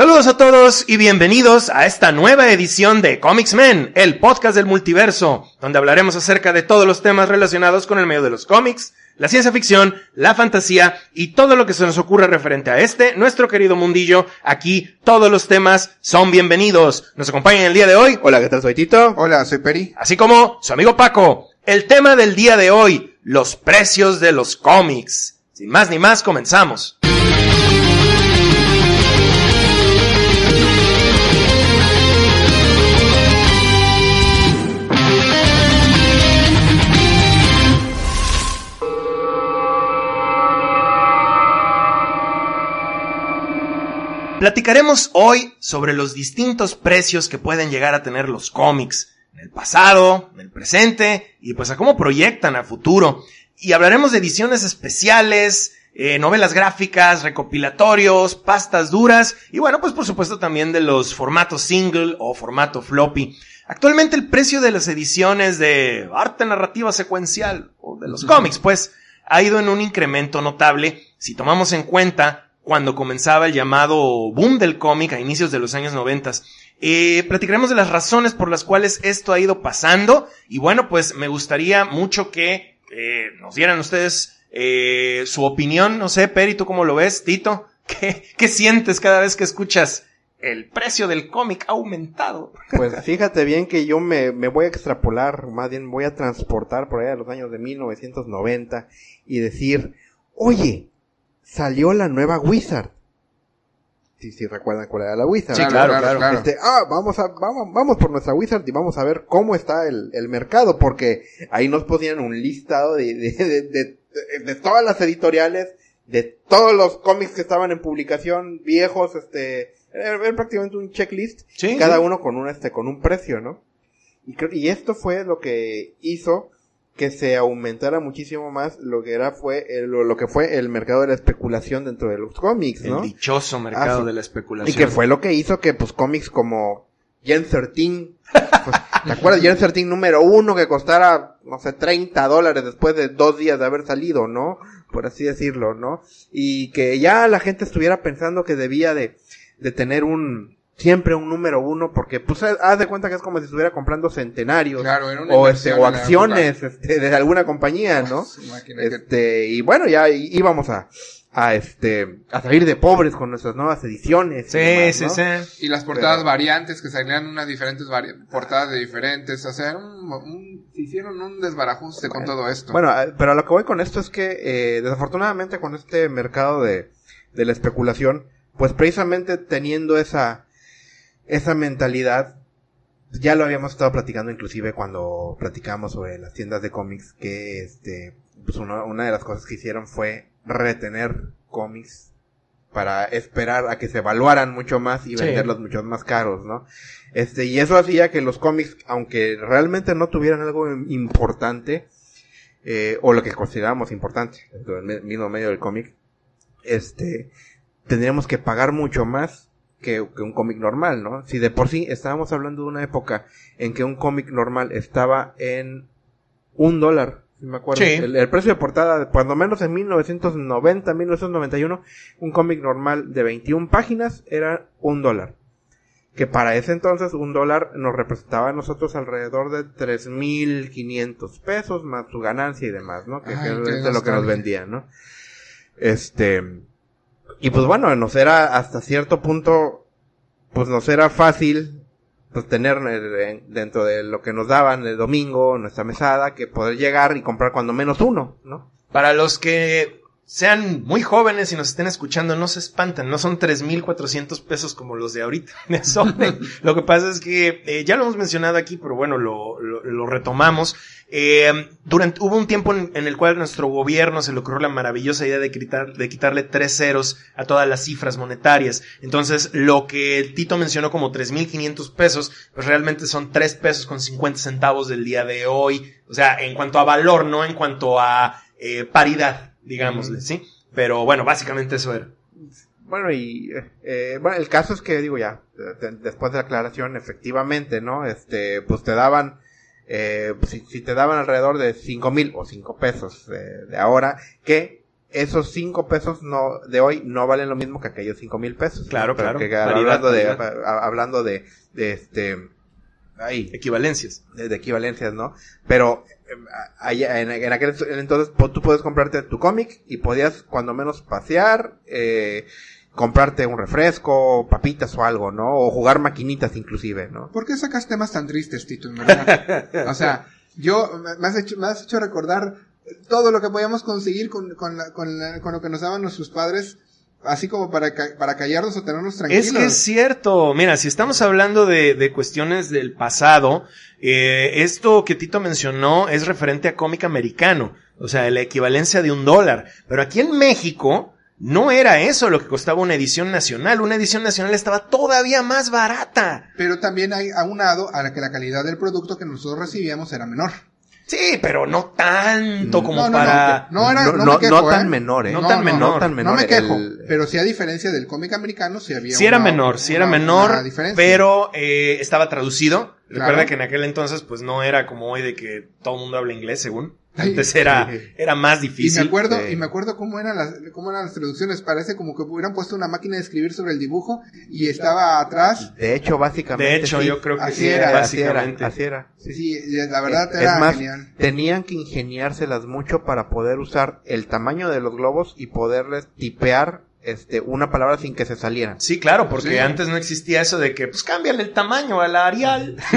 Saludos a todos y bienvenidos a esta nueva edición de Comics Men, el podcast del multiverso, donde hablaremos acerca de todos los temas relacionados con el medio de los cómics, la ciencia ficción, la fantasía y todo lo que se nos ocurra referente a este, nuestro querido mundillo. Aquí todos los temas son bienvenidos. Nos acompañan el día de hoy. Hola, ¿qué tal? Soy Tito. Hola, soy Peri. Así como su amigo Paco. El tema del día de hoy, los precios de los cómics. Sin más ni más, comenzamos. Platicaremos hoy sobre los distintos precios que pueden llegar a tener los cómics en el pasado, en el presente y pues a cómo proyectan a futuro. Y hablaremos de ediciones especiales, eh, novelas gráficas, recopilatorios, pastas duras y bueno, pues por supuesto también de los formatos single o formato floppy. Actualmente el precio de las ediciones de arte narrativa secuencial o de los cómics pues ha ido en un incremento notable si tomamos en cuenta cuando comenzaba el llamado boom del cómic a inicios de los años noventas. Eh, platicaremos de las razones por las cuales esto ha ido pasando y bueno, pues me gustaría mucho que eh, nos dieran ustedes eh, su opinión. No sé, Peri, ¿tú cómo lo ves? Tito, ¿qué, qué sientes cada vez que escuchas el precio del cómic ha aumentado? Pues fíjate bien que yo me, me voy a extrapolar, más bien voy a transportar por ahí a los años de 1990 y decir, oye, salió la nueva Wizard. Si, si recuerdan cuál era la Wizard. Sí, claro, claro. Este, ah, vamos a, vamos, vamos por nuestra Wizard y vamos a ver cómo está el, el mercado, porque ahí nos ponían un listado de, de, de, de, de todas las editoriales, de todos los cómics que estaban en publicación, viejos, este, era, era prácticamente un checklist, Sí, cada sí. uno con un, este, con un precio, ¿no? Y, creo- y esto fue lo que hizo que se aumentara muchísimo más lo que era fue el- lo, lo que fue el mercado de la especulación dentro de los cómics, El ¿no? dichoso mercado Ah, sí. de la Y especulación. que fue lo que hizo que pues cómics como Gen 13, pues, ¿te acuerdas Gen 13 número uno que costara, no sé, 30 dólares después de dos días de haber salido, ¿no? Por así decirlo, ¿no? Y que ya la gente estuviera pensando que debía de, de tener un, siempre un número uno, porque pues haz de cuenta que es como si estuviera comprando centenarios. Claro, era una o este, o acciones, este, de alguna compañía, ¿no? Este, y bueno, ya íbamos a, a este, a salir de pobres con nuestras nuevas ediciones. y Sí, demás, sí, ¿no? sí. Y las portadas Pero- variantes que salían unas diferentes vari- portadas de diferentes, o sea, era un, un- hicieron un desbarajuste con todo esto. Bueno, eh, pero a lo que voy con esto es que, eh, desafortunadamente con este mercado de, de la especulación, pues precisamente teniendo esa, esa mentalidad, ya lo habíamos estado platicando inclusive cuando platicamos sobre las tiendas de cómics, que este, pues uno- una de las cosas que hicieron fue retener cómics para esperar a que se evaluaran mucho más y Sí. venderlos mucho más caros, ¿no? Este, y eso hacía que los cómics, aunque realmente no tuvieran algo importante, eh, o lo que consideramos importante del me- mismo medio del cómic, este, tendríamos que pagar mucho más que, que un cómic normal, ¿no? Si de por sí estábamos hablando de una época en que un cómic normal estaba en un dólar, si me acuerdo. Sí. El, el precio de portada, cuando menos en 1990, 1991, un cómic normal de 21 páginas era un dólar. Que para ese entonces un dólar nos representaba a nosotros alrededor de 3.500 pesos más su ganancia y demás, ¿no? Que, Ay, que es lo que nos vendían, ¿no? Este, y pues bueno, nos era hasta cierto punto, pues nos era fácil, pues tener eh, dentro de lo que nos daban el domingo, nuestra mesada, que poder llegar y comprar cuando menos uno, ¿no? Para los que sean muy jóvenes y nos estén escuchando, no se espanten, no son 3.400 pesos como los de ahorita. Lo que pasa es que eh, ya lo hemos mencionado aquí, pero bueno, lo, lo, lo retomamos. Eh, durante, hubo un tiempo en, en el cual nuestro gobierno se le ocurrió la maravillosa idea de, quitar, de quitarle tres ceros a todas las cifras monetarias. Entonces, lo que Tito mencionó como 3.500 pesos, pues realmente son 3 pesos con 50 centavos del día de hoy. O sea, en cuanto a valor, no en cuanto a eh, paridad, digámosle, ¿sí? Pero bueno, básicamente eso era. Bueno, y eh, bueno, el caso es que digo ya, de- de- después de la aclaración, efectivamente, ¿no? Este, pues te daban, eh, si, si te daban alrededor de cinco mil o cinco pesos eh, de ahora, que esos 5 pesos no, de hoy no valen lo mismo que aquellos 5 mil pesos. Claro. Pero claro. que hablando de, paridad. a- hablando de, de este, ahí, Equivalencias. de, de equivalencias, ¿no? Pero eh, allá, en, en aquel entonces tú puedes comprarte tu cómic y podías cuando menos pasear, eh, comprarte un refresco, papitas o algo, ¿no? O jugar maquinitas inclusive, ¿no? ¿Por qué sacas temas tan tristes, Tito, en verdad? o sea, yo, me- me has hecho, me has hecho recordar todo lo que podíamos conseguir con, con, la- con, la- con lo que nos daban nuestros padres, así como para, ca- para callarnos o tenernos tranquilos. Es que es cierto. Mira, si estamos hablando de, de cuestiones del pasado, eh, esto que Tito mencionó es referente a cómic americano. O sea, la equivalencia de un dólar. Pero aquí en México, no era eso lo que costaba una edición nacional. Una edición nacional estaba todavía más barata. Pero también hay aunado a la que la calidad del producto que nosotros recibíamos era menor. Sí, pero no tanto como No, no, para... no, no era, no, no, me quejo, no tan ¿eh? menor, ¿eh? No tan menor. No tan No menor. me quejo, el- pero sí a diferencia del cómic americano, sí había Sí era una- menor, sí una- era menor, una pero eh, estaba traducido. Recuerda que en aquel entonces pues no era como hoy de que todo el mundo habla inglés, según. Antes era, sí. era más Y me difícil. acuerdo, Sí. y me acuerdo cómo eran las, cómo eran las traducciones. Parece como que hubieran puesto una máquina de escribir sobre el dibujo y estaba atrás. De hecho, básicamente. De hecho, sí. yo creo que Así sí, era, básicamente. Así era. así era. Sí, y la verdad Es era más, genial. tenían que ingeniárselas mucho para poder usar el tamaño de los globos y poderles tipear este una palabra sin que se salieran. Sí, claro, porque Sí. antes no existía eso de que, pues cámbiale el tamaño a la Arial.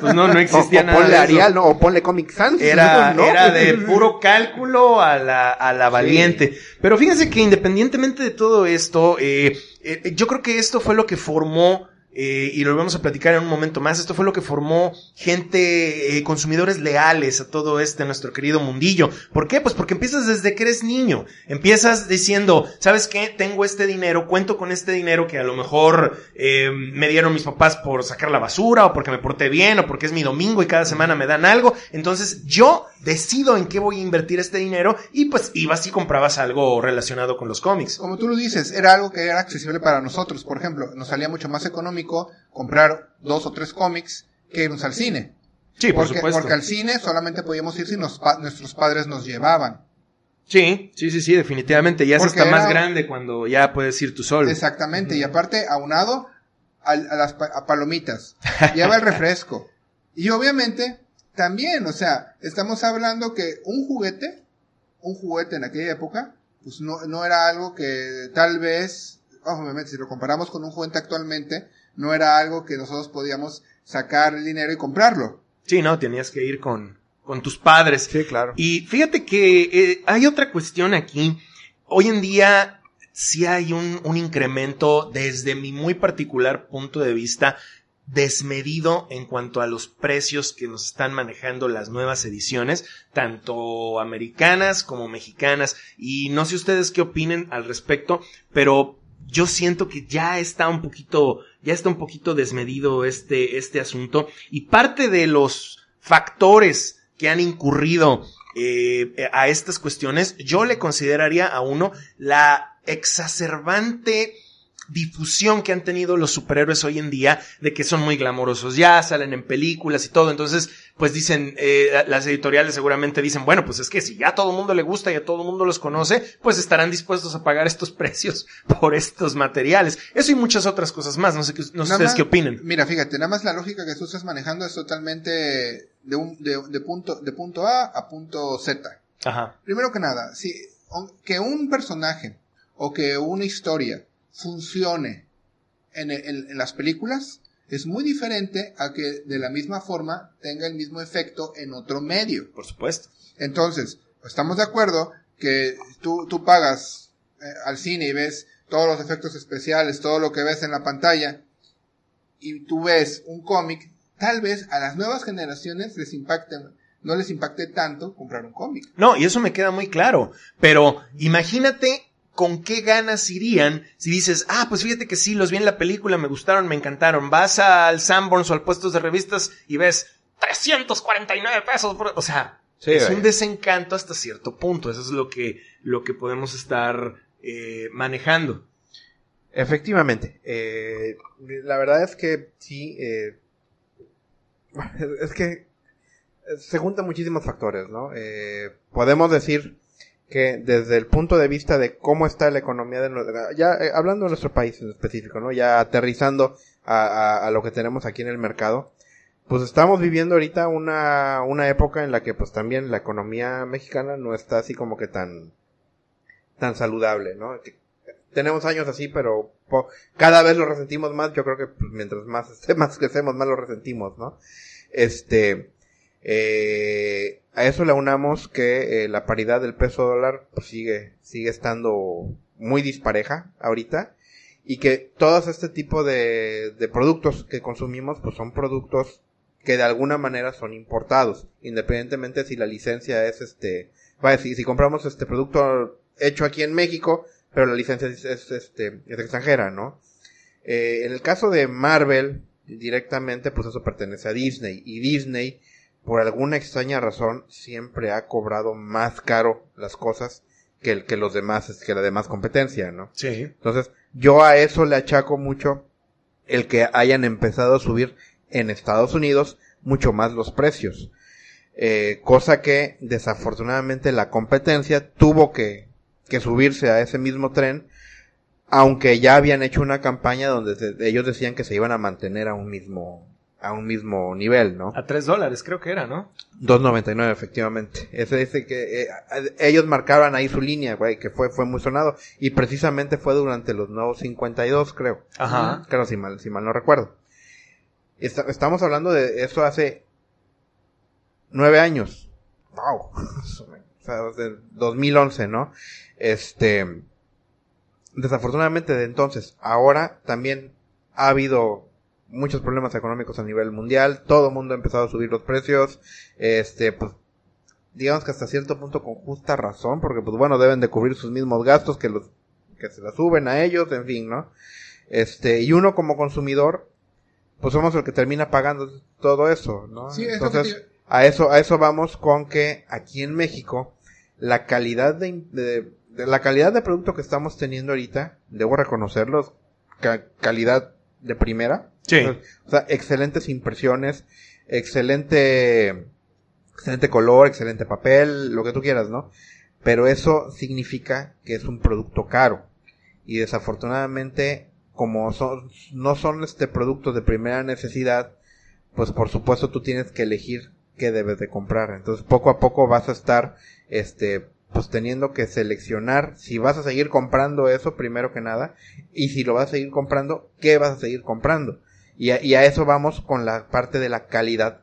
pues no, no O, existía o nada. ponle de eso. Arial, ¿no? O ponle Comic Sans. Era, ¿no? era de puro cálculo a la, a la valiente. Pero fíjense que independientemente de todo esto, eh, eh, yo creo que esto fue lo que formó, eh, y lo vamos a platicar en un momento más, esto fue lo que formó gente, eh, consumidores leales a todo este nuestro querido mundillo. ¿Por qué? Pues porque empiezas desde que eres niño. Empiezas diciendo, ¿sabes qué? Tengo este dinero, cuento con este dinero que a lo mejor eh, me dieron mis papás por sacar la basura, o porque me porté bien, o porque es mi domingo y cada semana me dan algo. Entonces yo decido en qué voy a invertir este dinero y pues ibas y comprabas algo relacionado con los cómics. Como tú lo dices, era algo que era accesible para nosotros. Por ejemplo, nos salía mucho más económico comprar dos o tres cómics que irnos al cine. Sí, por porque, supuesto. porque al cine solamente podíamos ir si nos pa- nuestros padres nos llevaban. Sí, sí, sí, sí, definitivamente. Ya está más grande cuando ya puedes ir tú solo. Exactamente. Y aparte, aunado al- a, las pa- a palomitas. Lleva el refresco. Y obviamente, también, o sea, estamos hablando que un juguete, un juguete en aquella época, pues no, no era algo que tal vez, obviamente, si lo comparamos con un juguete actualmente, no era algo que nosotros podíamos sacar el dinero y comprarlo. Sí, no, tenías que ir con, con tus padres. Sí, claro. Y fíjate que eh, hay otra cuestión aquí. Hoy en día sí hay un, un incremento desde mi muy particular punto de vista desmedido en cuanto a los precios que nos están manejando las nuevas ediciones, tanto americanas como mexicanas. Y no sé ustedes qué opinen al respecto, pero yo siento que ya está un poquito, ya está un poquito desmedido este, este asunto. Y parte de los factores que han incurrido eh, a estas cuestiones, yo le consideraría a uno la exacerbante difusión que han tenido los superhéroes hoy en día de que son muy glamorosos ya, salen en películas y todo. Entonces, pues dicen, eh, las editoriales seguramente dicen, bueno, pues es que si ya a todo el mundo le gusta y a todo el mundo los conoce, pues estarán dispuestos a pagar estos precios por estos materiales. Eso y muchas otras cosas más. No sé, qué- no sé ustedes más- qué opinen. Mira, fíjate, nada más la lógica que tú estás manejando es totalmente de, un, de, de punto, de punto A a punto Z. Ajá. Primero que nada, si, que un personaje o que una historia funcione en, en- en las películas es muy diferente a que de la misma forma tenga el mismo efecto en otro medio. Por supuesto. Entonces, estamos de acuerdo que tú, tú pagas eh, al cine y ves todos los efectos especiales, todo lo que ves en la pantalla, y tú ves un cómic, tal vez a las nuevas generaciones les impacte, no les impacte tanto comprar un cómic. No, y eso me queda muy claro. Pero imagínate con qué ganas irían si dices, ah, pues fíjate que sí, los vi en la película, me gustaron, me encantaron. Vas al Sanborns o al puestos de revistas y ves 349 pesos. por-". O sea, Sí, es vaya. un desencanto hasta cierto punto. Eso es lo que, lo que podemos estar eh, manejando. Efectivamente. Eh, la verdad es que sí. eh, es que se juntan muchísimos factores, ¿no? Podemos decir que desde el punto de vista de cómo está la economía de nuestra, ya eh, hablando de nuestro país en específico, ¿no? Ya aterrizando a, a, a, lo que tenemos aquí en el mercado, pues estamos viviendo ahorita una, una época en la que pues también la economía mexicana no está así como que tan, tan saludable, ¿no? Tenemos años así, pero cada vez lo resentimos más, yo creo que pues, mientras más, más crecemos, más lo resentimos, ¿no? Este, eh, a eso le unamos que eh, la paridad del peso dólar pues, sigue, sigue estando muy dispareja ahorita y que todos este tipo de, de productos que consumimos pues son productos que de alguna manera son importados, independientemente si la licencia es este, vaya, si, si compramos este producto hecho aquí en México, pero la licencia es, es este, es extranjera, ¿no? Eh, en el caso de Marvel, directamente, pues eso pertenece a Disney, y Disney, por alguna extraña razón, siempre ha cobrado más caro las cosas que, el, que los demás, que la demás competencia, ¿no? Sí. Entonces, yo a eso le achaco mucho el que hayan empezado a subir en Estados Unidos mucho más los precios. Eh, cosa que desafortunadamente la competencia tuvo que, que subirse a ese mismo tren, aunque ya habían hecho una campaña donde se, ellos decían que se iban a mantener a un mismo, a un mismo nivel, ¿no? A tres dólares creo que era, ¿no? 2.99 efectivamente. Ese dice que eh, ellos marcaban ahí su línea, güey, que fue fue muy sonado y precisamente fue durante los nuevos 52, creo. Ajá. Claro, si mal si mal no recuerdo. Está, estamos hablando de eso hace nueve años. Wow. o sea, desde 2011, ¿no? Este, desafortunadamente de entonces, ahora también ha habido muchos problemas económicos a nivel mundial, todo el mundo ha empezado a subir los precios, este, pues, digamos que hasta cierto punto con justa razón, porque pues bueno, deben de cubrir sus mismos gastos que los, que se la suben a ellos, en fin, ¿no? Este, y uno como consumidor, pues somos el que termina pagando todo eso, ¿no? Sí, Entonces, a eso, a eso vamos con que aquí en México, la calidad de, de, de, la calidad de producto que estamos teniendo ahorita, debo reconocerlo, ca calidad de primera. Sí. O sea, excelentes impresiones, excelente, excelente color, excelente papel, lo que tú quieras, ¿no? Pero eso significa que es un producto caro. Y desafortunadamente, como son, no son este productos de primera necesidad, pues por supuesto tú tienes que elegir qué debes de comprar. Entonces poco a poco vas a estar, este, pues teniendo que seleccionar si vas a seguir comprando eso primero que nada y si lo vas a seguir comprando, qué vas a seguir comprando. Y a, y a eso vamos con la parte de la calidad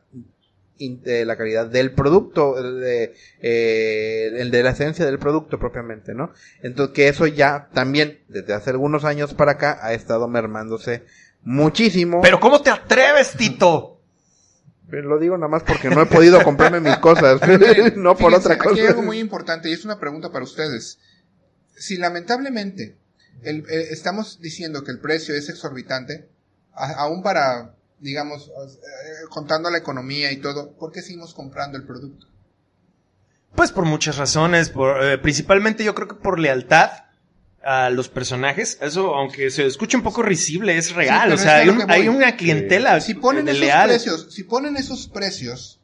de la calidad del producto, de, eh, el de la esencia del producto propiamente, ¿no? Entonces que eso ya también desde hace algunos años para acá ha estado mermándose muchísimo. Pero ¿cómo te atreves, Tito? Lo digo nada más porque no he podido comprarme mis cosas, no por Fíjense, otra cosa. Aquí hay algo muy importante y es una pregunta para ustedes. Si lamentablemente el, el, estamos diciendo que el precio es exorbitante, aún para, digamos, eh, contando la economía y todo, ¿por qué seguimos comprando el producto? Pues por muchas razones, por, eh, principalmente yo creo que por lealtad a los personajes. Eso, aunque se escuche un poco risible, es real. Sí, o sea, hay, un, hay, una clientela si ponen de esos leal. precios, si ponen esos precios,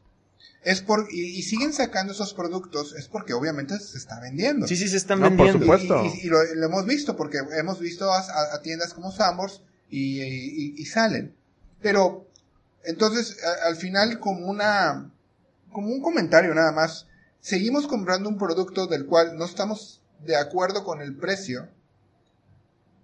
es por, y, y, siguen sacando esos productos, es porque obviamente se está vendiendo. Sí, sí, se están no, vendiendo. Por supuesto. Y, y, y lo, lo, hemos visto, porque hemos visto a, a tiendas como Sambors y, salen. Pero, entonces, a, al final, como una, como un comentario nada más, seguimos comprando un producto del cual no estamos de acuerdo con el precio.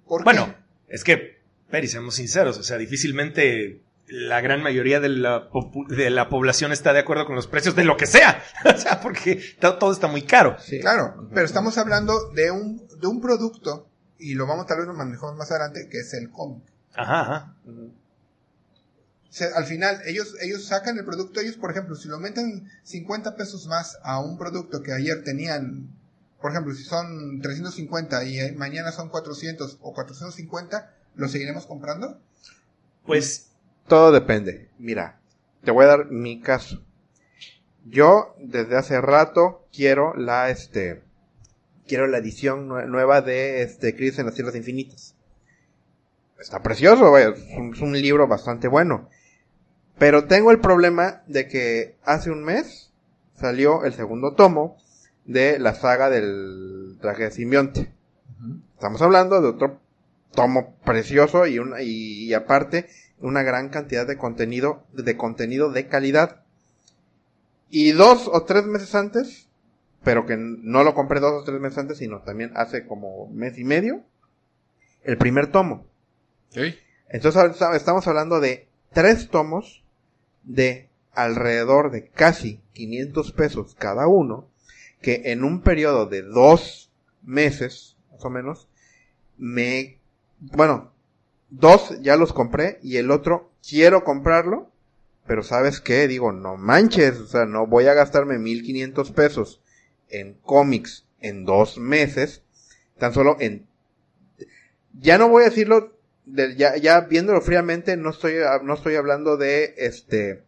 ¿Por bueno, qué? es que, Peri, seamos sinceros, o sea, difícilmente la gran mayoría de la, de la población está de acuerdo con los precios de lo que sea. o sea, porque todo está muy caro. Sí, claro, pero estamos hablando de un, de un producto, y lo vamos tal vez lo manejamos más adelante, que es el cómic. Ajá, ajá. O sea, al final, ellos, ellos sacan el producto, ellos, por ejemplo, si lo aumentan 50 pesos más a un producto que ayer tenían, por ejemplo, si son 350 y mañana son 400 o 450, ¿lo seguiremos comprando? Pues todo depende. Mira, te voy a dar mi caso. Yo desde hace rato quiero la este quiero la edición nueva de este Crisis en las Tierras Infinitas. Está precioso, vaya, es un libro bastante bueno. Pero tengo el problema de que hace un mes salió el segundo tomo de la saga del traje de simbionte. Estamos hablando de otro tomo precioso y, una, y, aparte una gran cantidad de contenido, de contenido de calidad. Y dos o tres meses antes, pero que no lo compré dos o tres meses antes, sino también hace como mes y medio, el primer tomo. Entonces estamos hablando de tres tomos de alrededor de casi 500 pesos cada uno, que en un periodo de dos meses, más o menos, me, bueno, dos ya los compré y el otro quiero comprarlo, pero sabes qué, digo, no manches, o sea, no voy a gastarme 1500 pesos en cómics en dos meses, tan solo en, ya no voy a decirlo, ya, ya viéndolo fríamente, no estoy, no estoy hablando de, este,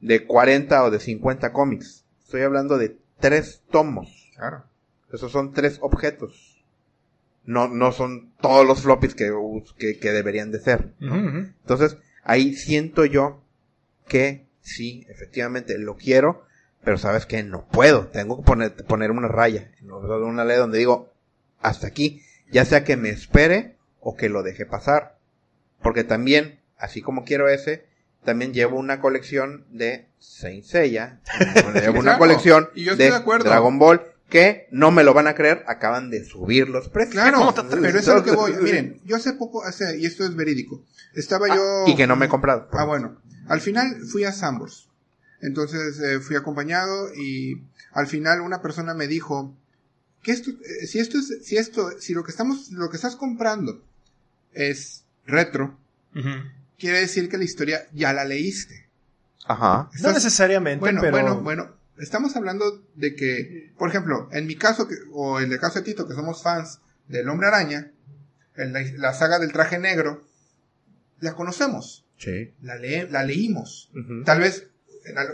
de 40 o de 50 cómics, estoy hablando de tres tomos. Claro. Esos son tres objetos no, no son todos los floppies que, que, deberían de ser. Entonces, ahí siento yo que sí, efectivamente lo quiero, pero sabes que no puedo. Tengo que poner, poner una raya, una ley donde digo, hasta aquí, ya sea que me espere o que lo deje pasar. Porque también, así como quiero ese, también llevo una colección de Saint Seiya, llevo una colección de Dragon Ball que no me lo van a creer, acaban de subir los precios. Claro, pero eso es lo que voy. Miren, yo hace poco, hace, y esto es verídico, estaba ah, yo... Y que no me he comprado. Ah, bueno. Al final fui a Sambors. Entonces eh, fui acompañado y al final una persona me dijo que esto, eh, si esto es, si esto, si lo que estamos, lo que estás comprando es retro, quiere decir que la historia ya la leíste. Ajá. no necesariamente, bueno, pero... Bueno, bueno, estamos hablando de que, por ejemplo, en mi caso, o en el caso de Tito, que somos fans del Hombre Araña, en la, saga del traje negro, la conocemos. Sí. La, la leímos. Tal vez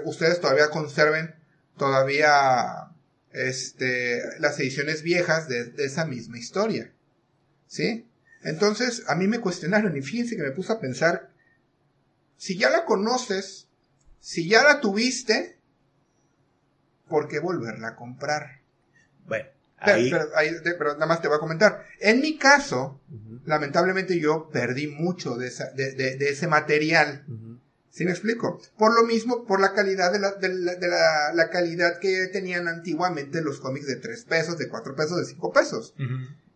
ustedes todavía conserven todavía este, las ediciones viejas de, de, esa misma historia. ¿Sí? Entonces, a mí me cuestionaron y fíjense que me puse a pensar, si ya la conoces, si ya la tuviste, ¿por qué volverla a comprar? Bueno, ahí... Pero, nada más te voy a comentar. En mi caso, lamentablemente yo perdí mucho de, esa, de, de, ese material. ¿Sí me explico? Por lo mismo, por la calidad de la, de la, la, calidad que tenían antiguamente los cómics de 3 pesos, de 4 pesos, de 5 pesos.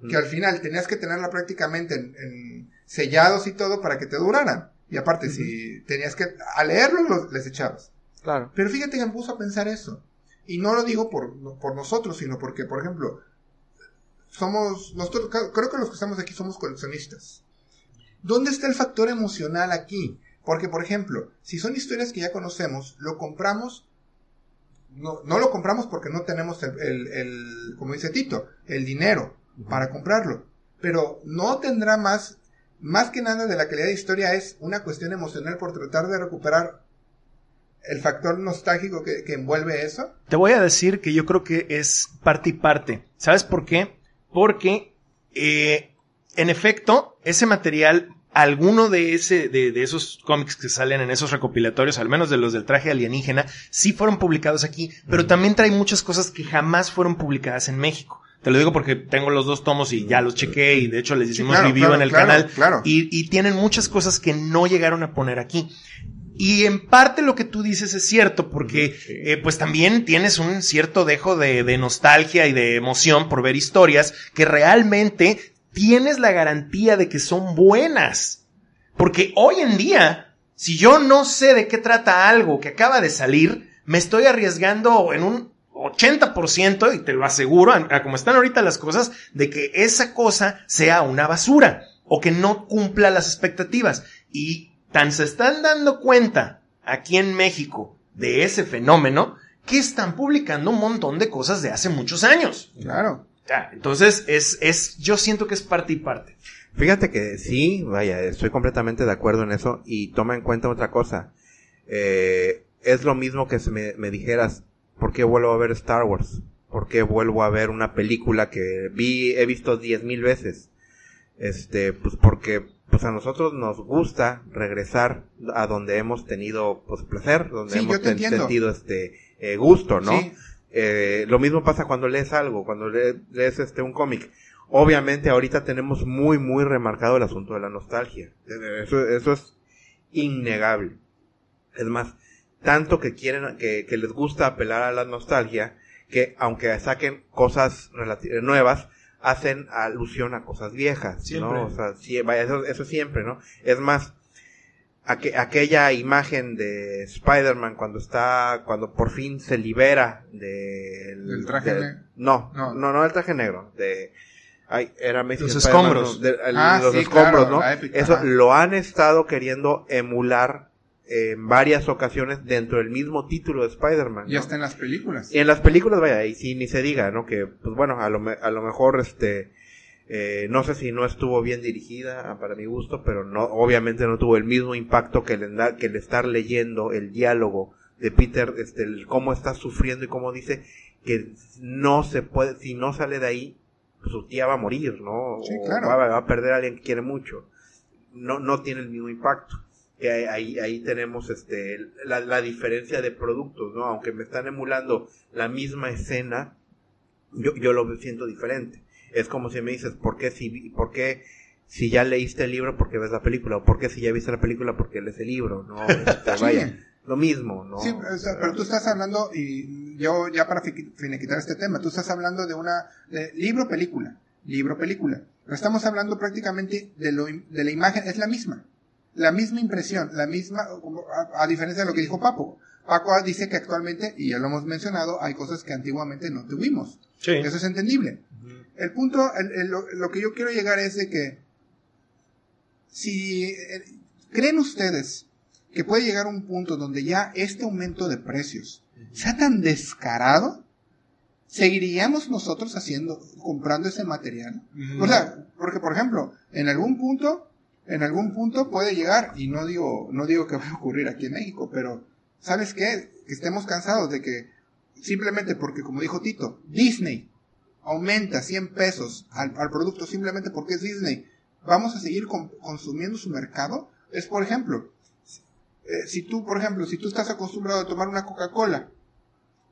Que al final tenías que tenerla prácticamente en, sellados y todo para que te duraran. Y aparte, si tenías que, a leerlos, los, les echabas. Claro. Pero fíjate que me puso a pensar eso. Y no lo digo por, por nosotros, sino porque, por ejemplo, somos, nosotros, creo que los que estamos aquí somos coleccionistas. ¿Dónde está el factor emocional aquí? Porque, por ejemplo, si son historias que ya conocemos, lo compramos, no, no lo compramos porque no tenemos el, el, el, como dice Tito, el dinero para comprarlo. Pero no tendrá más, más que nada de la calidad de historia es una cuestión emocional por tratar de recuperar el factor nostálgico que, envuelve eso? Te voy a decir que yo creo que es parte y parte. ¿Sabes por qué? Porque, eh, en efecto, ese material, alguno de ese, de, de, esos cómics que salen en esos recopilatorios, al menos de los del traje alienígena, sí fueron publicados aquí, pero también trae muchas cosas que jamás fueron publicadas en México. Te lo digo porque tengo los dos tomos y ya los chequé y de hecho les hicimos review en el canal. Y, y tienen muchas cosas que no llegaron a poner aquí. Y en parte lo que tú dices es cierto, porque eh, pues también tienes un cierto dejo de, de, nostalgia y de emoción por ver historias que realmente tienes la garantía de que son buenas. Porque hoy en día, si yo no sé de qué trata algo que acaba de salir, me estoy arriesgando en un 80%, y te lo aseguro, a como están ahorita las cosas, de que esa cosa sea una basura o que no cumpla las expectativas. Y tan se están dando cuenta aquí en México de ese fenómeno que están publicando un montón de cosas de hace muchos años. Claro. entonces es, es, yo siento que es parte y parte. Fíjate que sí, vaya, estoy completamente de acuerdo en eso y toma en cuenta otra cosa. Eh, es lo mismo que me, me dijeras, ¿por qué vuelvo a ver Star Wars? ¿Por qué vuelvo a ver una película que vi, he visto diez mil veces? Este, pues porque pues a nosotros nos gusta regresar a donde hemos tenido pues placer, donde hemos sentido este eh, gusto, ¿no? Eh, lo mismo pasa cuando lees algo, cuando le- lees este un cómic. Obviamente ahorita tenemos muy, muy remarcado el asunto de la nostalgia. Eso, eso es innegable. Es más, tanto que quieren, que, que les gusta apelar a la nostalgia, que aunque saquen cosas relati- nuevas, hacen alusión a cosas viejas, Siempre. ¿no? O sea, sí, vaya, eso, eso siempre, ¿no? Es más, aqu- aquella imagen de Spider-Man cuando está, cuando por fin se libera del Del traje de- negro. no, No. no, no, del traje negro, de, ay, era Los escombros. no, de- el- Ah, los sí, escombros, claro, ¿no? épica, Eso ajá. lo han estado queriendo emular en varias ocasiones dentro del mismo título de Spider-Man. ¿no? está en las películas. Y en las películas, vaya, y sí, ni se diga, ¿no? Que, pues bueno, a lo, me- a lo mejor, este, eh, no sé si no estuvo bien dirigida, ah, para mi gusto, pero no, obviamente no tuvo el mismo impacto que el, que el estar leyendo el diálogo de Peter, este, el cómo está sufriendo y cómo dice que no se puede, si no sale de ahí, pues su tía va a morir, ¿no? Sí, O claro. va, va a perder a alguien que quiere mucho. No, no tiene el mismo impacto. Que ahí, ahí, tenemos este, la, la diferencia de productos, ¿no? Aunque me están emulando la misma escena, yo, yo lo siento diferente. Es como si me dices, ¿por qué si, por qué si ya leíste el libro porque ves la película? ¿O por qué si ya viste la película porque lees el libro? No, Este, Sí. vaya, lo mismo, ¿no? Sí, pero tú estás hablando, y yo ya para fi- finiquitar este tema, tú estás hablando de una libro-película, libro-película. Pero estamos hablando prácticamente de, lo, de la imagen, es la misma. La misma impresión, la misma, a, a diferencia de lo que dijo Paco. Paco dice que actualmente, y ya lo hemos mencionado, hay cosas que antiguamente no tuvimos. Sí. Eso es entendible. El punto, el- el- lo, lo que yo quiero llegar es de que si eh, creen ustedes que puede llegar un punto donde ya este aumento de precios sea tan descarado, seguiríamos nosotros haciendo, comprando ese material. O sea, porque por ejemplo, en algún punto, en algún punto puede llegar, y no digo, no digo que va a ocurrir aquí en México, pero ¿sabes qué? Que estemos cansados de que simplemente porque, como dijo Tito, Disney aumenta 100 pesos al, al producto simplemente porque es Disney, vamos a seguir con- consumiendo su mercado. Es, por ejemplo, eh, si tú, por ejemplo, si tú estás acostumbrado a tomar una Coca-Cola,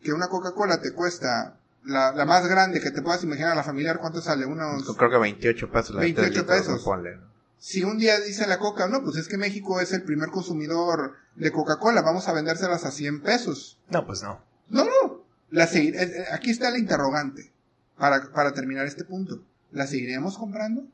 que una Coca-Cola te cuesta la, la más grande que te puedas imaginar, la familiar, ¿cuánto sale? Unos Creo que 28 pesos la de 28 tres litros, pesos. ponle, ¿no? Si un día dice la coca, no, pues es que México es el primer consumidor de Coca-Cola, vamos a vendérselas a 100 pesos. No, pues no. No, no, la segui- eh, eh, aquí está la interrogante para, para terminar este punto. ¿La seguiremos comprando?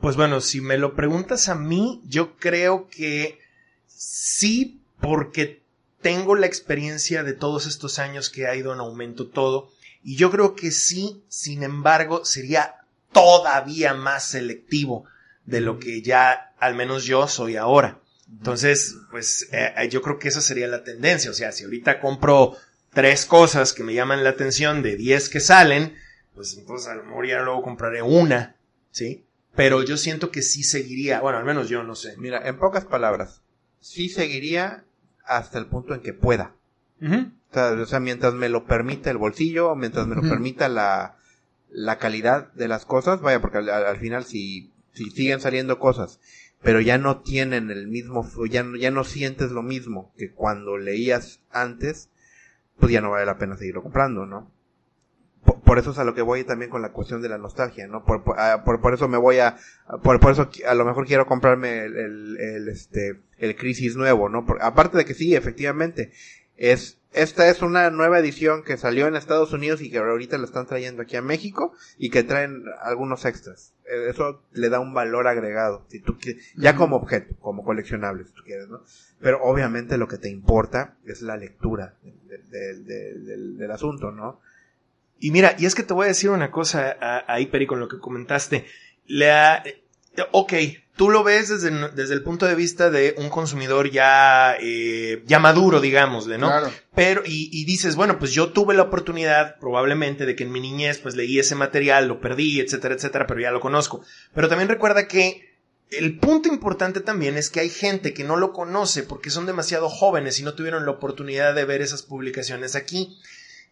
Pues bueno, si me lo preguntas a mí, yo creo que sí, porque tengo la experiencia de todos estos años que ha ido en aumento todo. Y yo creo que sí, sin embargo, sería todavía más selectivo de lo que ya al menos yo soy ahora. Entonces, pues eh, eh, yo creo que esa sería la tendencia. O sea, si ahorita compro tres cosas que me llaman la atención de 10 que salen, pues entonces a lo mejor ya luego compraré una, ¿sí? Pero yo siento que sí seguiría, bueno, al menos yo no sé. Mira, en pocas palabras, sí seguiría hasta el punto en que pueda. O sea, o sea, mientras me lo permita el bolsillo, mientras me lo permita la, la calidad de las cosas, vaya, porque al- al final si, si siguen saliendo cosas, pero ya no tienen el mismo, ya, no- ya no sientes lo mismo que cuando leías antes, pues ya no vale la pena seguirlo comprando, ¿no? Por, eso es a lo que voy también con la cuestión de la nostalgia, ¿no? Por, por, ah, por- eso me voy a, por, por eso a lo mejor quiero comprarme el, el, el, este, el Crisis nuevo, ¿no? Aparte de que sí, efectivamente, es, esta es una nueva edición que salió en Estados Unidos y que ahorita la están trayendo aquí a México y que traen algunos extras. Eh, Eso le da un valor agregado, si tú quieres, ya como objeto, como coleccionable, si tú quieres, ¿no? Pero obviamente lo que te importa es la lectura del, del- del- del- del asunto, ¿no? Y mira, y es que te voy a decir una cosa ahí, Peri, con lo que comentaste. La, eh, ok, tú lo ves desde, desde el punto de vista de un consumidor ya, eh, ya maduro, digámosle, ¿no? Claro. Pero, y, y dices, bueno, pues yo tuve la oportunidad, probablemente, de que en mi niñez, pues leí ese material, lo perdí, etcétera, etcétera, pero ya lo conozco. Pero también recuerda que el punto importante también es que hay gente que no lo conoce porque son demasiado jóvenes y no tuvieron la oportunidad de ver esas publicaciones aquí.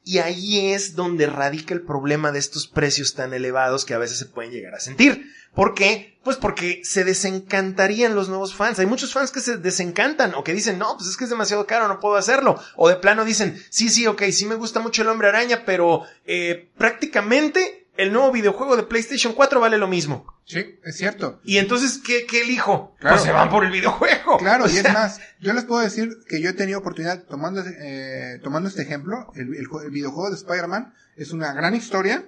Y ahí es donde radica el problema de estos precios tan elevados que a veces se pueden llegar a sentir. ¿Por qué? Pues porque se desencantarían los nuevos fans. Hay muchos fans que se desencantan o que dicen, no, pues es que es demasiado caro, no puedo hacerlo. O de plano dicen, sí, sí, ok, sí me gusta mucho el hombre araña, pero eh, prácticamente el nuevo videojuego de PlayStation 4 vale lo mismo. Sí, es cierto. Y entonces, ¿qué, qué elijo? Claro. pues se van por el videojuego. Claro, O y es más, yo les puedo decir que yo he tenido oportunidad, tomando, eh, tomando este ejemplo, el, el jue- el videojuego de Spider-Man es una gran historia,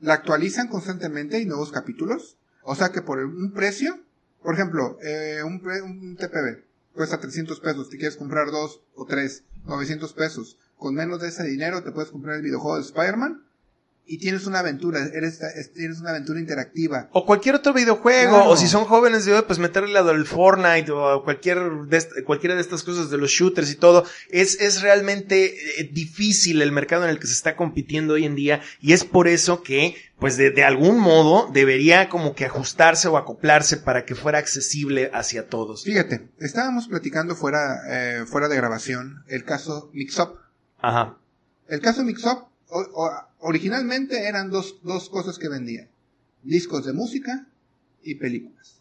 la actualizan constantemente y nuevos capítulos, o sea que por un precio, por ejemplo, eh, un, un TPB cuesta 300 pesos, te quieres comprar dos o tres, 900 pesos, con menos de ese dinero te puedes comprar el videojuego de Spider-Man y tienes una aventura, eres, es- tienes una aventura interactiva. O cualquier otro videojuego, Claro. o si son jóvenes de hoy, pues meterle del Fortnite o cualquier de cualquiera de estas cosas de los shooters y todo. Es, es realmente eh, difícil el mercado en el que se está compitiendo hoy en día y es por eso que, pues de, de algún modo, debería como que ajustarse o acoplarse para que fuera accesible hacia todos. Fíjate, estábamos platicando fuera, eh, fuera de grabación el caso Mixup. Ajá. El caso Mixup, o- o- originalmente eran dos, dos cosas que vendían. Discos de música y películas.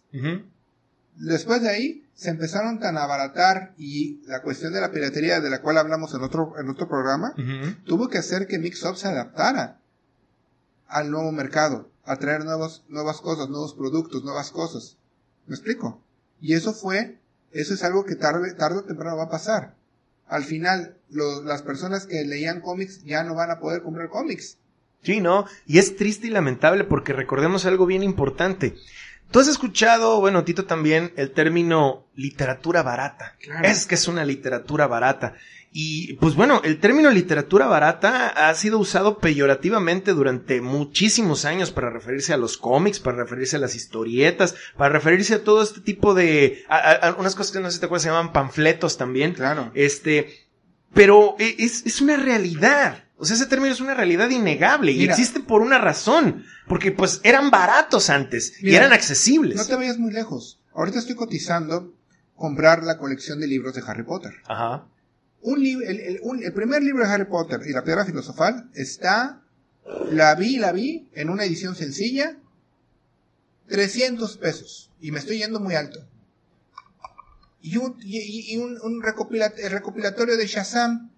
Después de ahí se empezaron tan a abaratar y la cuestión de la piratería de la cual hablamos en otro, en otro programa, tuvo que hacer que Mixup se adaptara al nuevo mercado, a traer nuevos, nuevas cosas, nuevos productos, nuevas cosas. ¿Me explico? Y eso fue, eso es algo que tarde, tarde o temprano va a pasar. Al final, las personas que leían cómics ya no van a poder comprar cómics. Sí, ¿no? Y es triste y lamentable porque recordemos algo bien importante. Tú has escuchado, bueno, Tito también, el término literatura barata. Claro. Es que es una literatura barata. Y pues bueno, el término literatura barata ha sido usado peyorativamente durante muchísimos años para referirse a los cómics, para referirse a las historietas, para referirse a todo este tipo de... A, a- a unas cosas que no sé si te acuerdas se llaman panfletos también. Claro. Este, pero e- es, es una realidad. O sea, ese término es una realidad innegable y Mira. existe por una razón. Porque pues eran baratos antes y eran accesibles. No te vayas muy lejos. Ahorita estoy cotizando comprar la colección de libros de Harry Potter. Ajá. Un el, el- un- el primer libro de Harry Potter y la piedra filosofal está, la vi, la vi en una edición sencilla, 300 pesos. Y me estoy yendo muy alto. Y un, y, un, un recopila- el recopilatorio de Shazam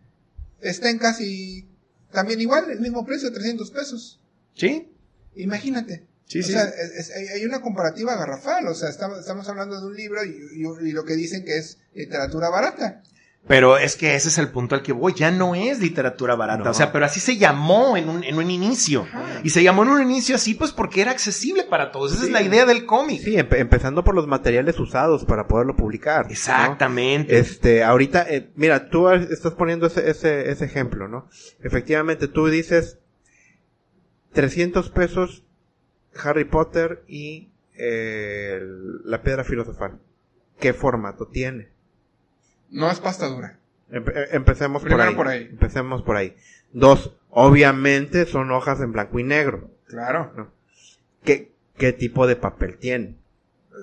está en casi, también igual, el mismo precio, 300 pesos. ¿Sí? Imagínate. Sí, o sí, sea, es- es- hay- una comparativa garrafal. O sea, estamos, estamos hablando de un libro y, y- y lo que dicen que es literatura barata. Pero es que ese es el punto al que voy. Ya no es literatura barata. No. O sea, pero así se llamó en un, en un inicio. Y se llamó en un inicio así pues porque era accesible para todos. Esa es la idea del cómic. Sí, empe- empezando por los materiales usados para poderlo publicar. ¿no? Exactamente. Este, ahorita, eh, mira, tú estás poniendo ese, ese, ese ejemplo, ¿no? Efectivamente, tú dices 300 pesos Harry Potter y eh, la piedra filosofal. ¿Qué formato tiene? No es pasta dura. Empe- eh, empecemos por ahí. por ahí. Empecemos por ahí. Dos, obviamente son hojas en blanco y negro. Claro. ¿no? ¿Qué, qué tipo de papel tiene?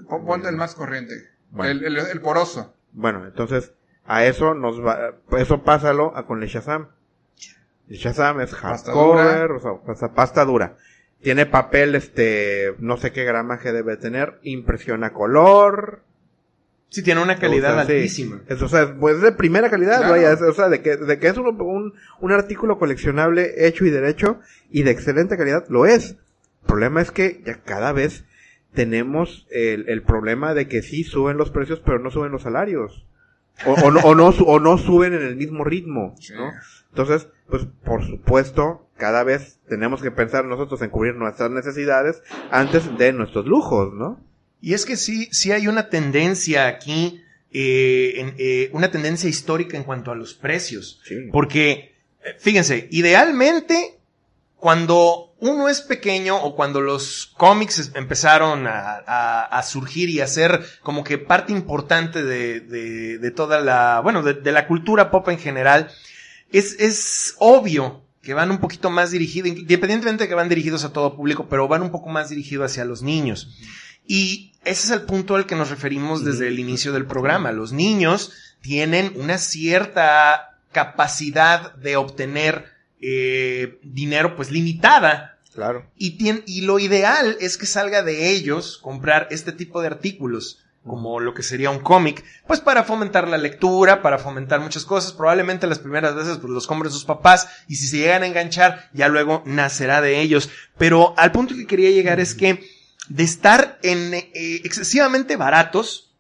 Pon- Ponte el más corriente. Bueno. El, el- el poroso. Bueno, entonces, a eso nos va, eso pásalo a con el Shazam. Shazam es Pasta hardcover, o sea, o sea, pasta dura. Tiene papel, este, no sé qué gramaje debe tener, impresión a color. Sí, tiene una calidad o sea, sí. altísima. Es, o sea, pues de primera calidad, Claro. vaya, es- o sea, de que, de que es un, un, un artículo coleccionable hecho y derecho y de excelente calidad, lo es. El problema es que ya cada vez tenemos el, el problema de que sí suben los precios, pero no suben los salarios. O, o no, o, no, o no suben en el mismo ritmo, Sí. Entonces, pues, por supuesto, cada vez tenemos que pensar nosotros en cubrir nuestras necesidades antes de nuestros lujos, ¿no? Y es que sí, sí hay una tendencia aquí, eh, en- eh, una tendencia histórica en cuanto a los precios. Sí. Porque, eh, fíjense, idealmente, cuando uno es pequeño o cuando los cómics empezaron a, a- a surgir y a ser como que parte importante de, de- de toda la, bueno, de, de la cultura pop en general, es, es obvio que van un poquito más dirigidos, independientemente de que van dirigidos a todo público, pero van un poco más dirigidos hacia los niños. Y ese es el punto al que nos referimos desde el inicio del programa. Los niños tienen una cierta capacidad de obtener eh, dinero pues limitada. Claro. Y lo ideal es que salga de ellos comprar este tipo de artículos, como lo que sería un cómic, pues para fomentar la lectura, para fomentar muchas cosas. Probablemente las primeras veces pues los compren sus papás y si se llegan a enganchar, ya luego nacerá de ellos. Pero al punto que quería llegar es que de estar en eh, excesivamente baratos,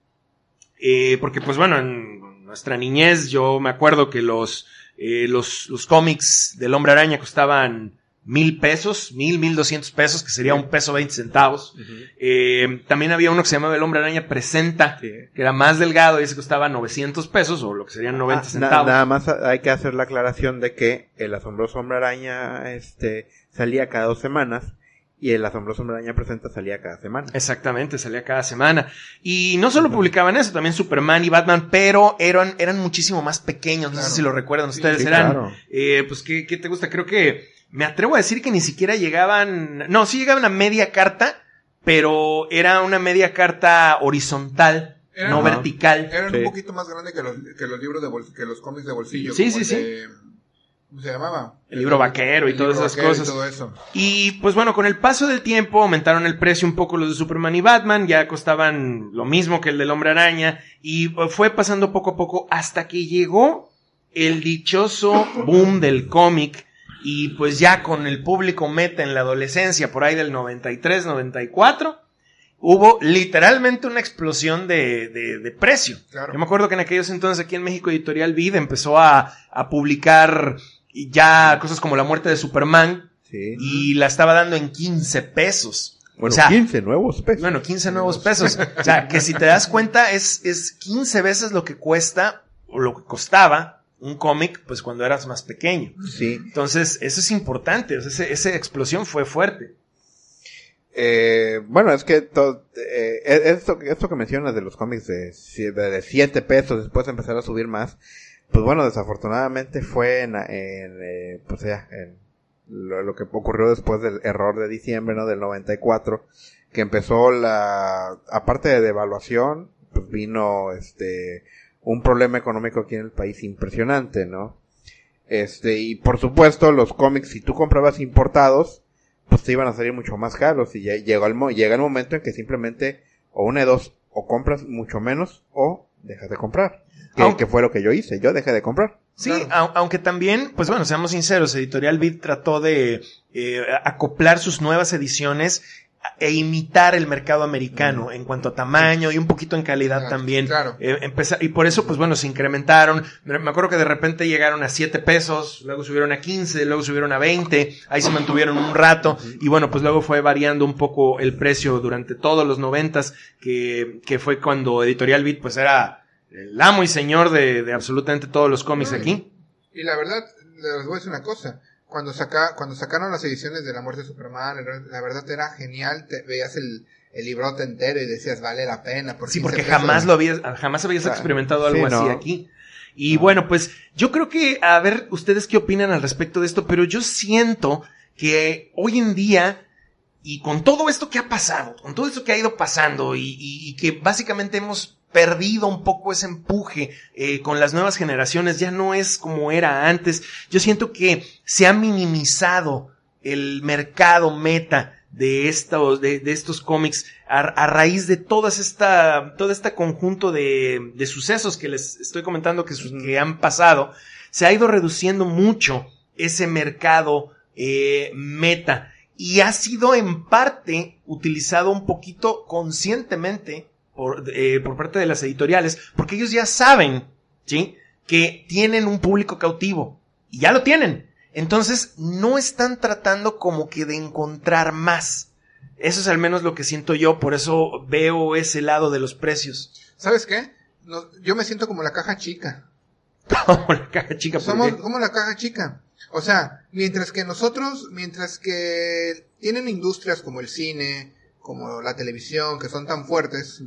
eh, porque pues bueno, en nuestra niñez yo me acuerdo que los, eh, los, los cómics del hombre araña costaban mil pesos, mil, mil doscientos pesos, que sería un peso veinte centavos. Eh, también había uno que se llamaba El Hombre Araña Presenta, Sí. que era más delgado y ese costaba 900 pesos, o lo que serían 90 Ah, na- centavos. nada más hay que hacer la aclaración de que el asombroso hombre araña este salía cada dos semanas y el asombroso hombre araña presenta salía cada semana. Exactamente, salía cada semana. Y no solo publicaban eso, también Superman y Batman, pero eran, eran muchísimo más pequeños. No Claro. sé si lo recuerdan ustedes. sí, eran, claro. eh, pues, ¿qué, ¿qué te gusta? Creo que me atrevo a decir que ni siquiera llegaban, no, sí llegaban a media carta, pero era una media carta horizontal, Era- no vertical. Eran Sí. un poquito más grandes que los, que los libros de bol- que los cómics de bolsillo. Sí, como sí, el de- ¿Cómo se llamaba? El libro vaquero y El todas libro esas y cosas. todo eso. Y pues bueno, con el paso del tiempo aumentaron el precio un poco los de Superman y Batman, ya costaban lo mismo que el del Hombre Araña, y fue pasando poco a poco hasta que llegó el dichoso boom del cómic, y pues ya con el público meta en la adolescencia, por ahí del 93, 94, hubo literalmente una explosión de, de, de precio. Claro. Yo me acuerdo que en aquellos entonces aquí en México Editorial Vid empezó a, a publicar ya cosas como La muerte de Superman, Sí. y la estaba dando en 15 pesos. Bueno, o sea, 15 nuevos pesos. Bueno, 15 nuevos pesos. O sea, que si te das cuenta es, es 15 veces lo que cuesta o lo que costaba un cómic, pues cuando eras más pequeño. Sí. Entonces, eso es importante. o sea, ese- esa explosión fue fuerte. Eh, bueno, es que to- eh, esto, esto que mencionas de los cómics de 7 pesos, después empezar a subir más, pues bueno, desafortunadamente fue en, en eh, pues ya, en lo, lo que ocurrió después del error de diciembre, ¿no? Del 94, que empezó la, aparte de devaluación, pues vino este, un problema económico aquí en el país impresionante, ¿no? Este, y por supuesto, los cómics, si tú comprabas importados, pues te iban a salir mucho más caros y ya llegó el llega el momento en que simplemente o una de dos o compras mucho menos o dejas de comprar que, Aunque- que fue lo que yo hice yo dejé de comprar Sí, Claro. aunque también, pues bueno, seamos sinceros, Editorial Vid trató de eh, acoplar sus nuevas ediciones e imitar el mercado americano en cuanto a tamaño y un poquito en calidad Claro, también. claro. Eh, empeza- y por eso, pues bueno, se incrementaron. Me acuerdo que de repente llegaron a 7 pesos, luego subieron a 15, luego subieron a 20, ahí se mantuvieron un rato, y bueno, pues luego fue variando un poco el precio durante todos los noventas, que, que fue cuando Editorial Vid pues era el amo y señor de, de absolutamente todos los cómics Ay. aquí. Y la verdad, les voy a decir una cosa. Cuando, saca, cuando sacaron las ediciones de La Muerte de Superman, la verdad era genial. Te veías el, el librote entero y decías, vale la pena. Por Sí, 15 porque pesos". jamás lo habías, jamás habías experimentado algo sí, así no. aquí. Y bueno, pues yo creo que, a ver, ustedes qué opinan al respecto de esto, pero yo siento que hoy en día, y con todo esto que ha pasado, con todo esto que ha ido pasando, y, y- y que básicamente hemos perdido un poco ese empuje eh, con las nuevas generaciones, ya no es como era antes. Yo siento que se ha minimizado el mercado meta de estos, de, de estos cómics a, a raíz de todas esta, todo este conjunto de, de sucesos que les estoy comentando que, que han pasado, se ha ido reduciendo mucho ese mercado eh, meta y ha sido en parte utilizado un poquito conscientemente por, eh, por parte de las editoriales, porque ellos ya saben, ¿sí? Que tienen un público cautivo y ya lo tienen. Entonces, no están tratando como que de encontrar más. Eso es al menos lo que siento yo, por eso veo ese lado de los precios. ¿Sabes qué? No, yo me siento como la caja chica. Como la caja chica, ¿por Somos qué? como la caja chica. O sea, mientras que nosotros, mientras que tienen industrias como el cine, como la televisión, que son tan fuertes,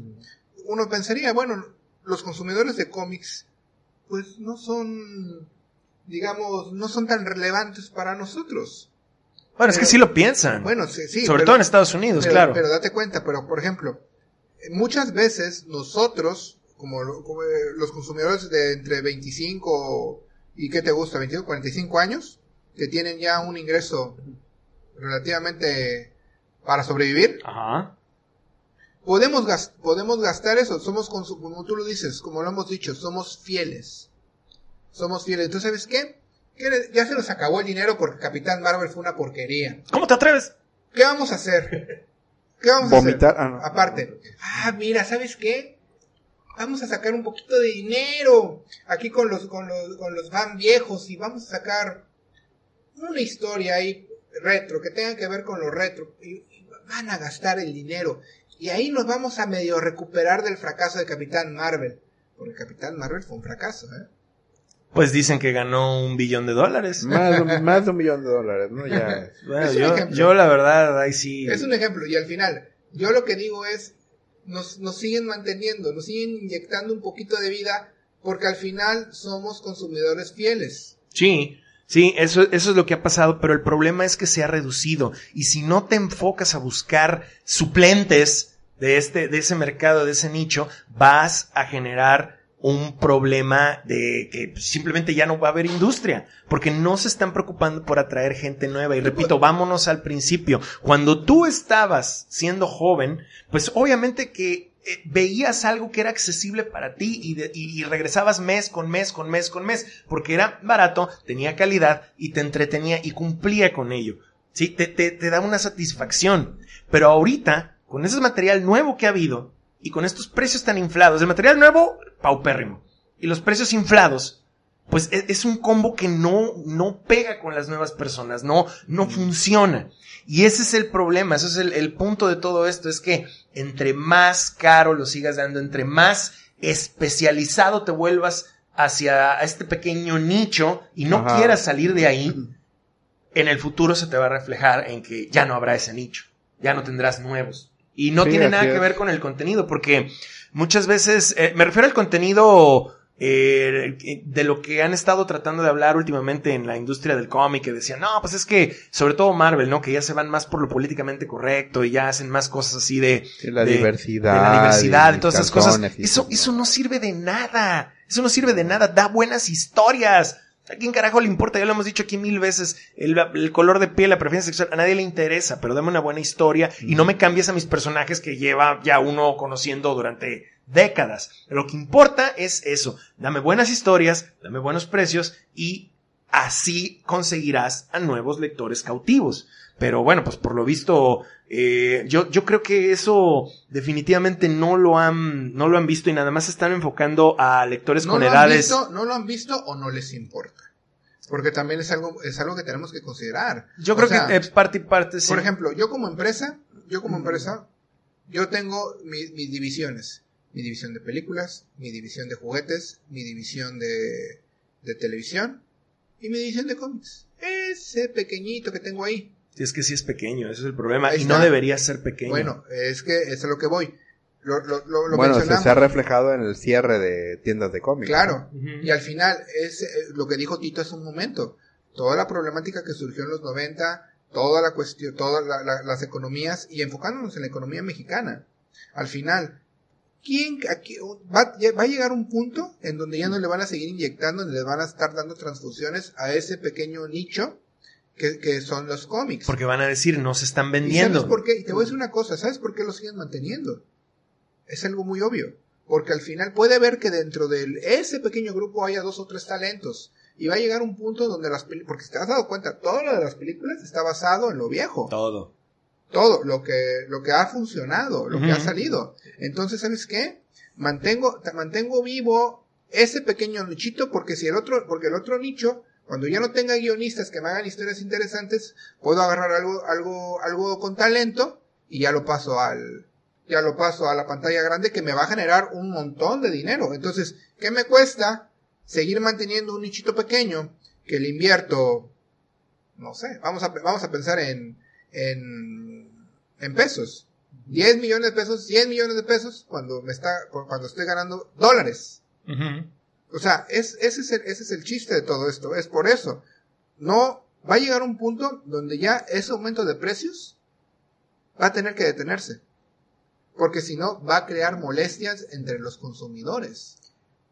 uno pensaría, bueno, los consumidores de cómics, pues no son, digamos, no son tan relevantes para nosotros. Bueno, es que sí lo piensan. Bueno, sí, sí. Sobre pero- todo en Estados Unidos, pero, claro. Pero date cuenta, pero por ejemplo, muchas veces nosotros, como, como, eh, los consumidores de entre 25 y ¿qué te gusta? 25, 45 años, que tienen ya un ingreso relativamente para sobrevivir, Ajá. podemos, gas- podemos gastar eso. Somos, como tú lo dices, como lo hemos dicho, somos fieles. Somos fieles. Entonces, ¿sabes qué? ¿Qué le- Ya se nos acabó el dinero porque Capitán Marvel fue una porquería. ¿Cómo te atreves? ¿Qué vamos a hacer? ¿Qué vamos a Vomitar. hacer? Ah, no. Aparte, ah, mira, ¿sabes qué? Vamos a sacar un poquito de dinero aquí con los, con los, con los van viejos y vamos a sacar una historia ahí retro que tenga que ver con lo retro y van a gastar el dinero y ahí nos vamos a medio recuperar del fracaso de Capitán Marvel. Porque Capitán Marvel fue un fracaso, ¿eh? Pues dicen que ganó un billón de dólares. Más, de un- más de un millón de dólares, ¿no? Ya. Bueno, Es un yo, ejemplo. yo la verdad, ahí sí. Es un ejemplo, y al final, yo lo que digo es, nos, nos siguen manteniendo, nos siguen inyectando un poquito de vida, porque al final somos consumidores fieles. Sí, sí, eso, eso es lo que ha pasado, pero el problema es que se ha reducido. Y si no te enfocas a buscar suplentes de este, de ese mercado, de ese nicho, vas a generar un problema de que simplemente ya no va a haber industria, porque no se están preocupando por atraer gente nueva. Y repito, vámonos al principio. Cuando tú estabas siendo joven, pues obviamente que eh, veías algo que era accesible para ti y, regresabas mes con mes, con mes, con mes, porque era barato, tenía calidad y te entretenía y cumplía con ello. Sí, te, te, te da una satisfacción. Pero ahorita, con ese material nuevo que ha habido y con estos precios tan inflados, el material nuevo, paupérrimo. Y los precios inflados, pues e- es, un combo que no, no pega con las nuevas personas, no, no funciona. Y ese es el problema, ese es el, el punto de todo esto, es que entre más caro lo sigas dando, entre más especializado te vuelvas hacia este pequeño nicho y no Ajá. quieras salir de ahí, en el futuro se te va a reflejar en que ya no habrá ese nicho, ya no tendrás nuevos. Y no Sí, tiene nada que es. ver con el contenido, porque muchas veces, eh, me refiero al contenido eh, de lo que han estado tratando de hablar últimamente en la industria del cómic, que decían, no, pues es que, sobre todo Marvel, ¿no? Que ya se van más por lo políticamente correcto y ya hacen más cosas así de... La de- diversidad. de la diversidad y todas esas cosas. Eso, eso no sirve de nada. Eso no sirve de nada. Da buenas historias. ¿A quién carajo le importa? Ya lo hemos dicho aquí mil veces. El, el color de piel, la preferencia sexual, a nadie le interesa, pero dame una buena historia y no me cambies a mis personajes que lleva ya uno conociendo durante décadas. Lo que importa es eso. Dame buenas historias, dame buenos precios y así conseguirás a nuevos lectores cautivos. Pero bueno, pues por lo visto, eh, yo, yo creo que eso definitivamente no lo han, no lo han visto y nada más están enfocando a lectores No con edades. visto, no lo han visto o no les importa. Porque también es algo, es algo que tenemos que considerar. Yo O creo sea, que es parte y parte, sí. Por ejemplo, yo como empresa, yo como empresa, yo tengo mi- mis divisiones. Mi división de películas, mi división de juguetes, mi división de, de televisión y mi división de cómics. Ese pequeñito que tengo ahí. Sí, es que sí es pequeño, ese es el problema. Ahí y no debería ser pequeño. Bueno, es que es a lo que voy. Lo, lo, lo, lo bueno, se, mencionamos. se ha reflejado en el cierre de tiendas de cómics. Claro. Y al final, es eh, lo que dijo Tito hace un momento. Toda la problemática que surgió en los 90, toda la cuestión, todas la- la- las economías, y enfocándonos en la economía mexicana. Al final, ¿quién, aquí, va, a llegar un punto en donde ya no le van a seguir inyectando, ni le van a estar dando transfusiones a ese pequeño nicho que, que son los cómics. Porque van a decir, no se están ¿Y vendiendo. sabes por qué? Y te voy a decir una cosa, ¿sabes por qué lo siguen manteniendo? Es algo muy obvio. Porque al final puede ver que dentro de ese pequeño grupo haya dos o tres talentos. Y va a llegar un punto donde las películas, porque si te has dado cuenta, todo lo de las películas está basado en lo viejo. Todo. Todo, lo que, lo que ha funcionado, lo que ha salido. Entonces, ¿sabes qué? Mantengo, te- mantengo vivo ese pequeño nichito porque si el otro, porque el otro nicho, cuando ya no tenga guionistas que me hagan historias interesantes, puedo agarrar algo, algo, algo con talento y ya lo paso al, ya lo paso a la pantalla grande que me va a generar un montón de dinero. Entonces, ¿qué me cuesta seguir manteniendo un nichito pequeño que le invierto, no sé, vamos a, vamos a pensar en, en, en pesos. 10 millones de pesos, 100 millones de pesos cuando me está, cuando estoy ganando dólares. Ujú. O sea, es, ese, es el, ese es el chiste de todo esto. Es por eso. No, va a llegar un punto donde ya ese aumento de precios va a tener que detenerse. Porque si no, va a crear molestias entre los consumidores.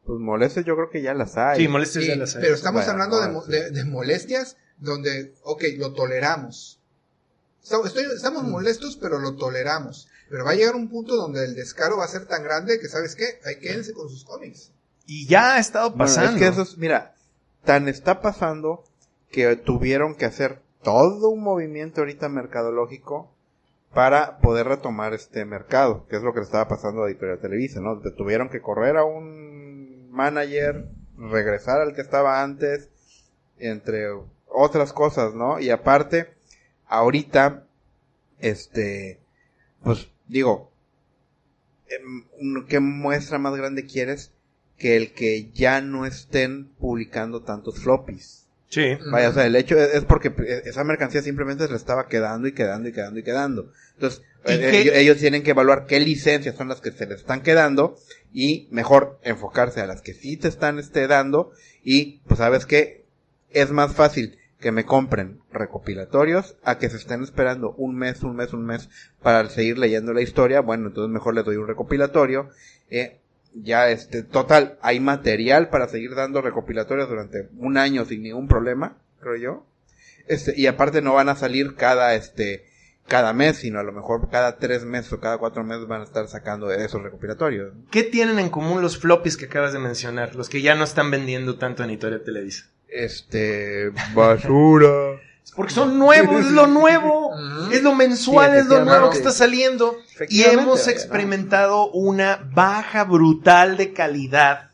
Pues molestias yo creo que ya las hay. Sí, molestias Sí, ya las hay. pero estamos Bueno, hablando no, sí. de- de molestias donde, ok, lo toleramos. Estamos, estoy- estamos molestos, pero lo toleramos. Pero va a llegar un punto donde el descaro va a ser tan grande que, ¿sabes qué? Ahí quédense con sus cómics. Y ya ha estado Bueno, pasando. es que eso es, mira, tan está pasando que tuvieron que hacer todo un movimiento ahorita mercadológico para poder retomar este mercado, que es lo que le estaba pasando a Editorial Televisa, ¿no? Tuvieron que correr a un manager, regresar al que estaba antes, entre otras cosas, ¿no? Y aparte, ahorita, este, pues digo, em, ¿qué muestra más grande quieres? que el que ya no estén publicando tantos floppies. Sí. Vaya, o sea, el hecho es, es porque eh, esa mercancía simplemente se le estaba quedando y quedando y quedando y quedando. Entonces, ¿Y eh, ellos, ellos tienen que evaluar qué licencias son las que se les están quedando y mejor enfocarse a las que sí te están este, dando y, pues, ¿sabes qué? Es más fácil que me compren recopilatorios a que se estén esperando un mes, un mes, un mes para seguir leyendo la historia. Bueno, entonces mejor les doy un recopilatorio. Eh, ya este, total, hay material para seguir dando recopilatorios durante un año sin ningún problema, creo yo. Este, y aparte no van a salir cada, este, cada mes, sino a lo mejor cada tres meses o cada cuatro meses van a estar sacando esos recopilatorios. ¿Qué tienen en común los floppies que acabas de mencionar? Los que ya no están vendiendo tanto en Editorial Televisa. Este, basura. Porque son nuevos, es lo nuevo. Es lo mensual, Sí, es lo nuevo que está saliendo. Y hemos experimentado una baja brutal de calidad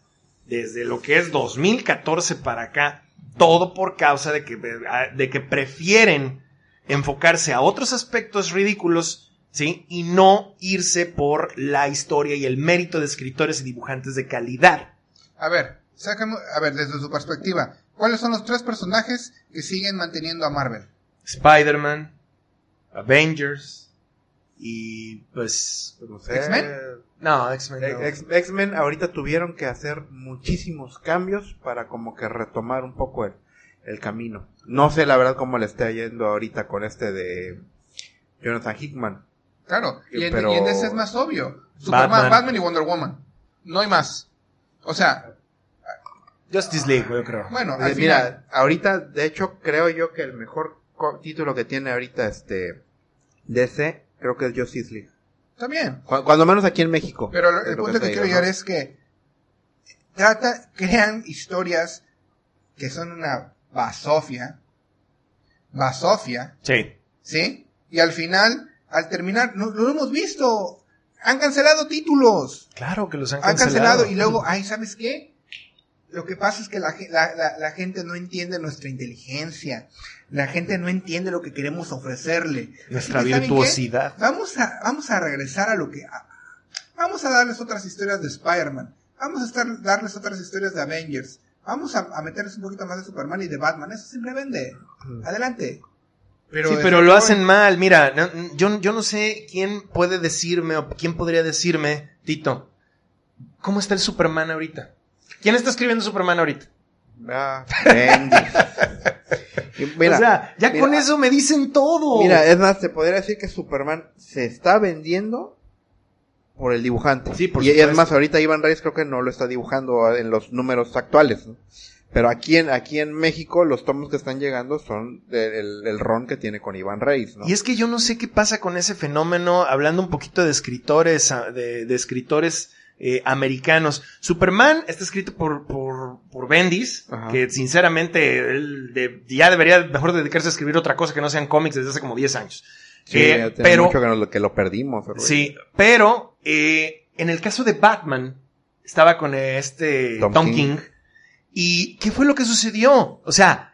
desde lo que es 2014 para acá. Todo por causa de que, de que prefieren enfocarse a otros aspectos ridículos, ¿sí? Y no irse por la historia y el mérito de escritores y dibujantes de calidad. A ver, sácame, a ver, desde su perspectiva, ¿cuáles son los tres personajes que siguen manteniendo a Marvel? Spider-Man, Avengers y pues... No sé. ¿X-Men? No, X-Men. no. X-Men ahorita tuvieron que hacer muchísimos cambios para como que retomar un poco el, el camino. No sé la verdad cómo le está yendo ahorita con este de Jonathan Hickman. Claro, y en, Pero- y en ese es más obvio. Superman, Batman. Batman. y Wonder Woman. No hay más. O sea, Justice League, yo creo. bueno, Eh, mira, final, ahorita de hecho creo yo que el mejor co- título que tiene ahorita este DC creo que es Justice League. está bien. Cu- Cuando menos aquí en México. Pero el punto que quiero llegar ¿no? es que trata, crean historias que son una basofia. Basofia, Sí. ¿sí? Y al final, al terminar, no, lo hemos visto. Han cancelado títulos. Claro que los han Han cancelado. cancelado y luego, ay, ¿sabes qué? Lo que pasa es que la, la- la- la gente no entiende nuestra inteligencia. La gente no entiende lo que queremos ofrecerle. Nuestra virtuosidad. Vamos a, vamos a regresar a lo que... a- vamos a darles otras historias de Spider-Man. Vamos a estar, darles otras historias de Avengers. Vamos a, a meterles un poquito más de Superman y de Batman. Eso siempre vende. Adelante. Pero sí, pero lo hacen mal. Mira, no- yo, yo no sé quién puede decirme o quién podría decirme, Tito, ¿cómo está el Superman ahorita? ¿Quién está escribiendo Superman ahorita? Ah, mira, o sea, ya mira, con eso me dicen todo. Mira, es más, te podría decir que Superman se está vendiendo por el dibujante. Sí, por y, y es más, ahorita Iván Reyes creo que no lo está dibujando en los números actuales. ¿no? Pero aquí en, aquí en México los tomos que están llegando son del el, el ron que tiene con Iván Reyes. ¿no? Y es que yo no sé qué pasa con ese fenómeno, hablando un poquito de escritores, a- de, de escritores eh, americanos. Superman está escrito por, por, por Bendis, Ajá. que sinceramente él de- ya debería mejor dedicarse a escribir otra cosa que no sean cómics desde hace como 10 años. Sí, Eh, pero, mucho que, lo perdimos. Sí, pero eh, en el caso de Batman, estaba con este Tom Tom, King. King. ¿Y qué fue lo que sucedió? O sea,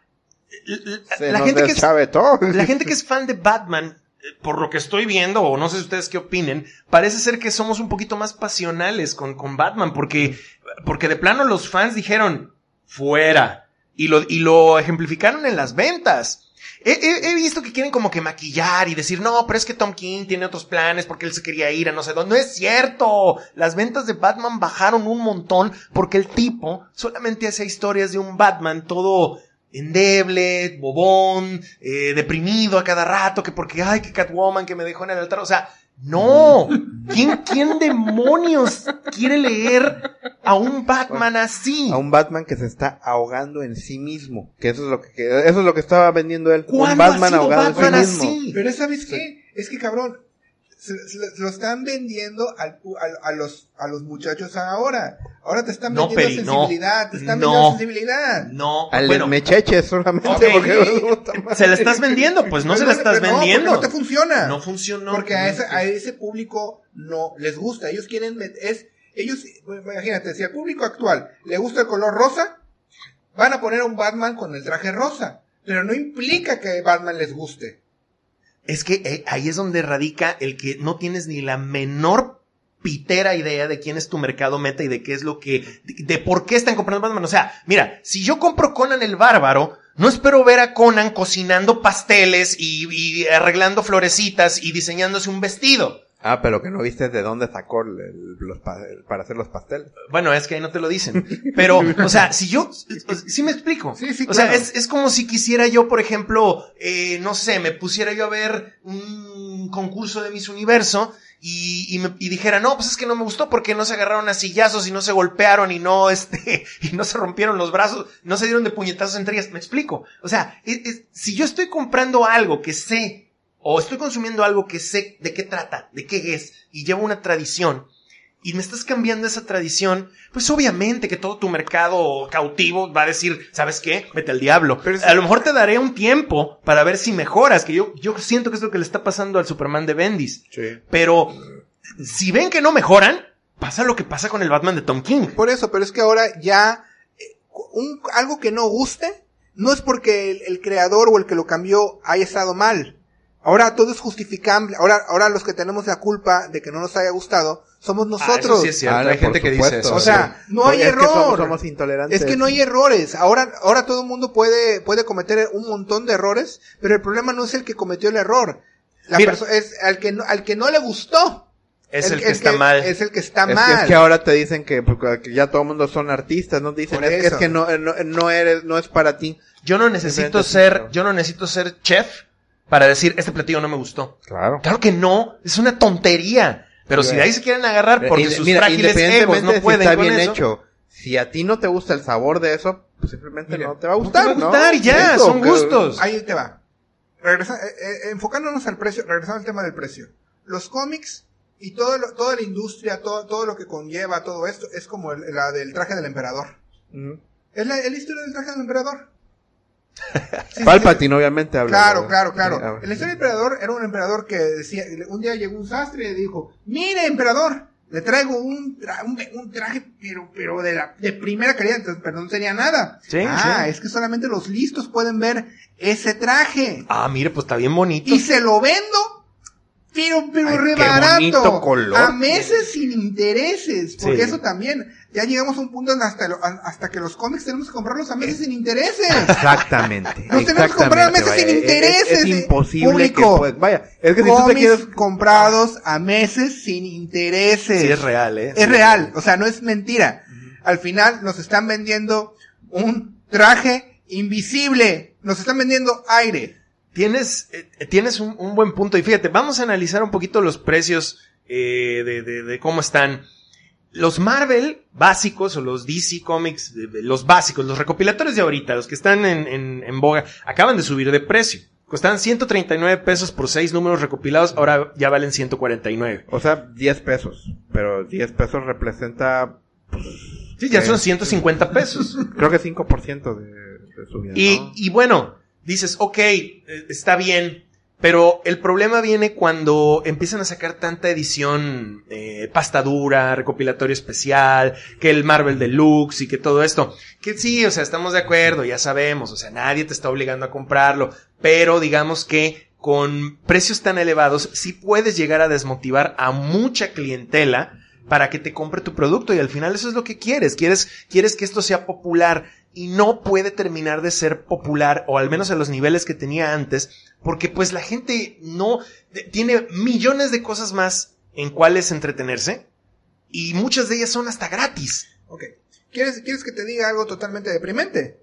la gente que es la gente que es fan de Batman, por lo que estoy viendo, o no sé ustedes qué opinen, parece ser que somos un poquito más pasionales con, con Batman, porque, porque de plano los fans dijeron, fuera, y lo, y lo ejemplificaron en las ventas. He, he- he visto que quieren como que maquillar y decir, no, pero es que Tom King tiene otros planes porque él se quería ir a no sé dónde. No es cierto. Las ventas de Batman bajaron un montón porque el tipo solamente hacía historias de un Batman todo endeble, bobón, eh, deprimido a cada rato, que porque, ay, que Catwoman que me dejó en el altar. O sea, No. ¿Quién, quién demonios quiere leer a un Batman así? A un Batman que se está ahogando en sí mismo. Que eso es lo que, que- eso es lo que estaba vendiendo él. Un ¿Cuándo ha Batman sido ahogado Batman en sí mismo. así? Pero ¿sabes qué? Es que cabrón, se, lo están vendiendo al- a, a los, a los muchachos ahora. Ahora te están No, vendiendo no. sensibilidad, te están No. vendiendo sensibilidad. No. Al bueno, mecheche solamente porque se la estás vendiendo, pues no se la estás vendiendo. No, te funciona. No funcionó. Porque a ese, a ese público no les gusta. Ellos quieren, es, ellos, imagínate, si al público actual le gusta el color rosa, van a poner a un Batman con el traje rosa. Pero no implica que Batman les guste. Es que eh, ahí es donde radica el que no tienes ni la menor pitera idea de quién es tu mercado meta y de qué es lo que, de, por qué están comprando Batman. O sea, mira, si yo compro Conan el Bárbaro, no espero ver a Conan cocinando pasteles y, y arreglando florecitas y diseñándose un vestido. Ah, pero que no viste de dónde sacó el- el- los pa- el- para hacer los pasteles. Bueno, es que ahí no te lo dicen. Pero, o sea, si yo, sí me explico. Sí, sí, O sea, es, es como si quisiera yo, por ejemplo, eh, no sé, me pusiera yo a ver un concurso de Miss Universo y, y, me, y dijera, no, pues es que no me gustó porque no se agarraron a sillazos y no se golpearon y no, este, y no se rompieron los brazos, no se dieron de puñetazos entre ellas. Me explico. O sea, es- es- si yo estoy comprando algo que sé, o estoy consumiendo algo que sé de qué trata, de qué es, y llevo una tradición, y me estás cambiando esa tradición, pues obviamente que todo tu mercado cautivo va a decir, ¿sabes qué? Vete al diablo. Pero es- A lo mejor te daré un tiempo para ver si mejoras, que yo, yo siento que es lo que le está pasando al Superman de Bendis. Sí. Pero si ven que no mejoran, pasa lo que pasa con el Batman de Tom King. Por eso, pero es que ahora ya eh, un, algo que no guste no es porque el, el creador o el que lo cambió haya estado mal. Ahora todo es justificable. Ahora, ahora los que tenemos la culpa de que no nos haya gustado somos Ah, nosotros. eso sí es cierto. Ah, Hay gente que dice eso. O sea, no Porque hay es que error. somos, somos intolerantes. Es que no hay errores. Ahora, ahora todo el mundo puede, puede cometer un montón de errores, pero el problema no es el que cometió el error. La Mira. es al que no, al que no le gustó. es el, que está mal. Es el que está Es que, mal. es que ahora te dicen que, porque que ya todo el mundo son artistas, no dicen, es, que- es que no, no, no eres, no es para ti. Yo no necesito ser, yo no necesito ser chef para decir, este platillo no me gustó. Claro. Claro que no, es una tontería. Pero si de ahí se quieren agarrar porque sus mira, frágiles egos no si pueden está con bien eso. hecho. Si a ti no te gusta el sabor de eso, pues simplemente Mira, no te va a no te gustar, va a gustar ya, Eso, son gustos. Ahí te va. Regresa, eh, eh, enfocándonos al precio, regresando al tema del precio. Los cómics y todo lo- toda la industria, todo, todo lo que conlleva todo esto, es como el- la del traje del emperador. Ujú. Es la, es la historia del traje del emperador. Sí, sí, Palpatine obviamente habla. Claro, ¿verdad? claro, claro. la historia del emperador era un emperador que decía, un día llegó un sastre y le dijo, mire emperador, le traigo un, tra- un, un traje, pero, pero de la, de primera calidad, entonces, pero no tenía nada. Sí, ah, sí. es que solamente los listos pueden ver ese traje. Ah, mire, pues está bien bonito. Y se lo vendo, pero, pero Ay, re qué bonito barato. color A meses sin intereses. Porque Sí. eso también, ya llegamos a un punto en hasta, lo- hasta que los cómics tenemos que comprarlos a meses sin intereses. Exactamente. Nos tenemos que comprar a meses exactamente, sin vaya. Es- Es, intereses, eh, imposible público. que Vaya, es que si tú te cómics quieres... comprados a meses sin intereses. Sí, es real, ¿eh? Es real, o sea, no es mentira. Al final nos están vendiendo un traje invisible. Nos están vendiendo aire. Tienes, eh, tienes un, un buen punto. Y fíjate, vamos a analizar un poquito los precios eh, de, de- de cómo están. Los Marvel básicos o los DC Comics, de- los básicos, los recopilatorios de ahorita, los que están en, en, en boga, acaban de subir de precio. Costaban 139 pesos por seis números recopilados, ahora ya valen 149. O sea, 10 pesos. Pero 10 pesos representa, Sí, ya son 150 pesos. creo que 5% de, de subida, Y, ¿no? y bueno, dices, ok, eh, está bien, pero el problema viene cuando empiezan a sacar tanta edición eh, pasta dura, recopilatorio especial, que el Marvel Deluxe y que todo esto. Que sí, o sea, estamos de acuerdo, ya sabemos, o sea, nadie te está obligando a comprarlo, pero digamos que con precios tan elevados sí puedes llegar a desmotivar a mucha clientela para que te compre tu producto y al final eso es lo que quieres, quieres, quieres que esto sea popular y no puede terminar de ser popular o al menos a los niveles que tenía antes porque pues la gente no de- tiene millones de cosas más en cuales entretenerse y muchas de ellas son hasta gratis. Ok. ¿Quieres, ¿Quieres que te diga algo totalmente deprimente?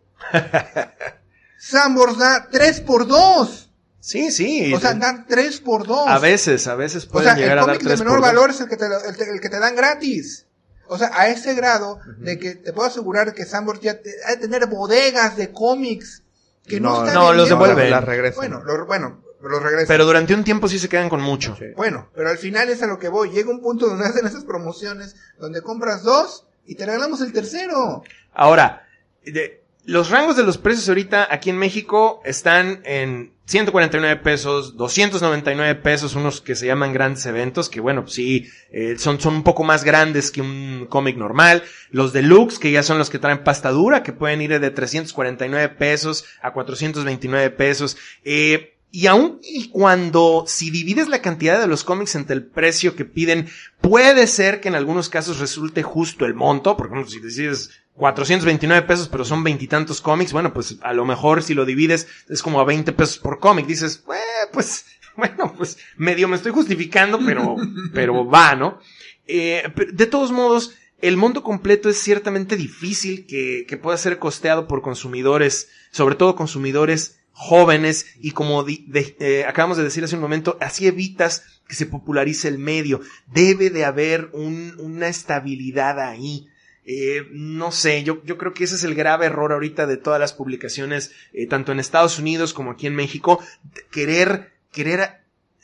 Sambors da 3 por 2 Sí, sí. O sea, dan 3 por 2. a veces, a veces O pueden sea, llegar el a dar cómic de tres menor por dos. valor es el que, te, el, el que te dan gratis. O sea, a ese grado de que te puedo asegurar que Sambor ya ha de tener bodegas de cómics que no, No, están no, los devuelven. Las regresan. Bueno, lo- bueno, los regresan. Pero durante un tiempo sí se quedan con mucho. Sí. Bueno, pero al final es a lo que voy. Llega un punto donde hacen esas promociones donde compras dos y te regalamos el tercero. Ahora, de- los rangos de los precios ahorita aquí en México están en 149 pesos, 299 pesos, unos que se llaman grandes eventos, que bueno, sí, eh, son, son un poco más grandes que un cómic normal. Los deluxe, que ya son los que traen pasta dura, que pueden ir de 349 pesos a 429 pesos. Eh, y aun y cuando, si divides la cantidad de los cómics entre el precio que piden, puede ser que en algunos casos resulte justo el monto, por ejemplo, si decides 429 pesos, pero son veintitantos cómics, bueno, pues a lo mejor si lo divides es como a 20 pesos por cómic, dices, eh, pues, bueno, pues medio me estoy justificando, pero, pero va, ¿no? Eh, de todos modos, el monto completo es ciertamente difícil que, que pueda ser costeado por consumidores, sobre todo consumidores jóvenes y como di- de- eh, acabamos de decir hace un momento, así evitas que se popularice el medio. Debe de haber un- una estabilidad ahí. Eh, no sé, yo, yo creo que ese es el grave error ahorita de todas las publicaciones, eh, tanto en Estados Unidos como aquí en México, querer, querer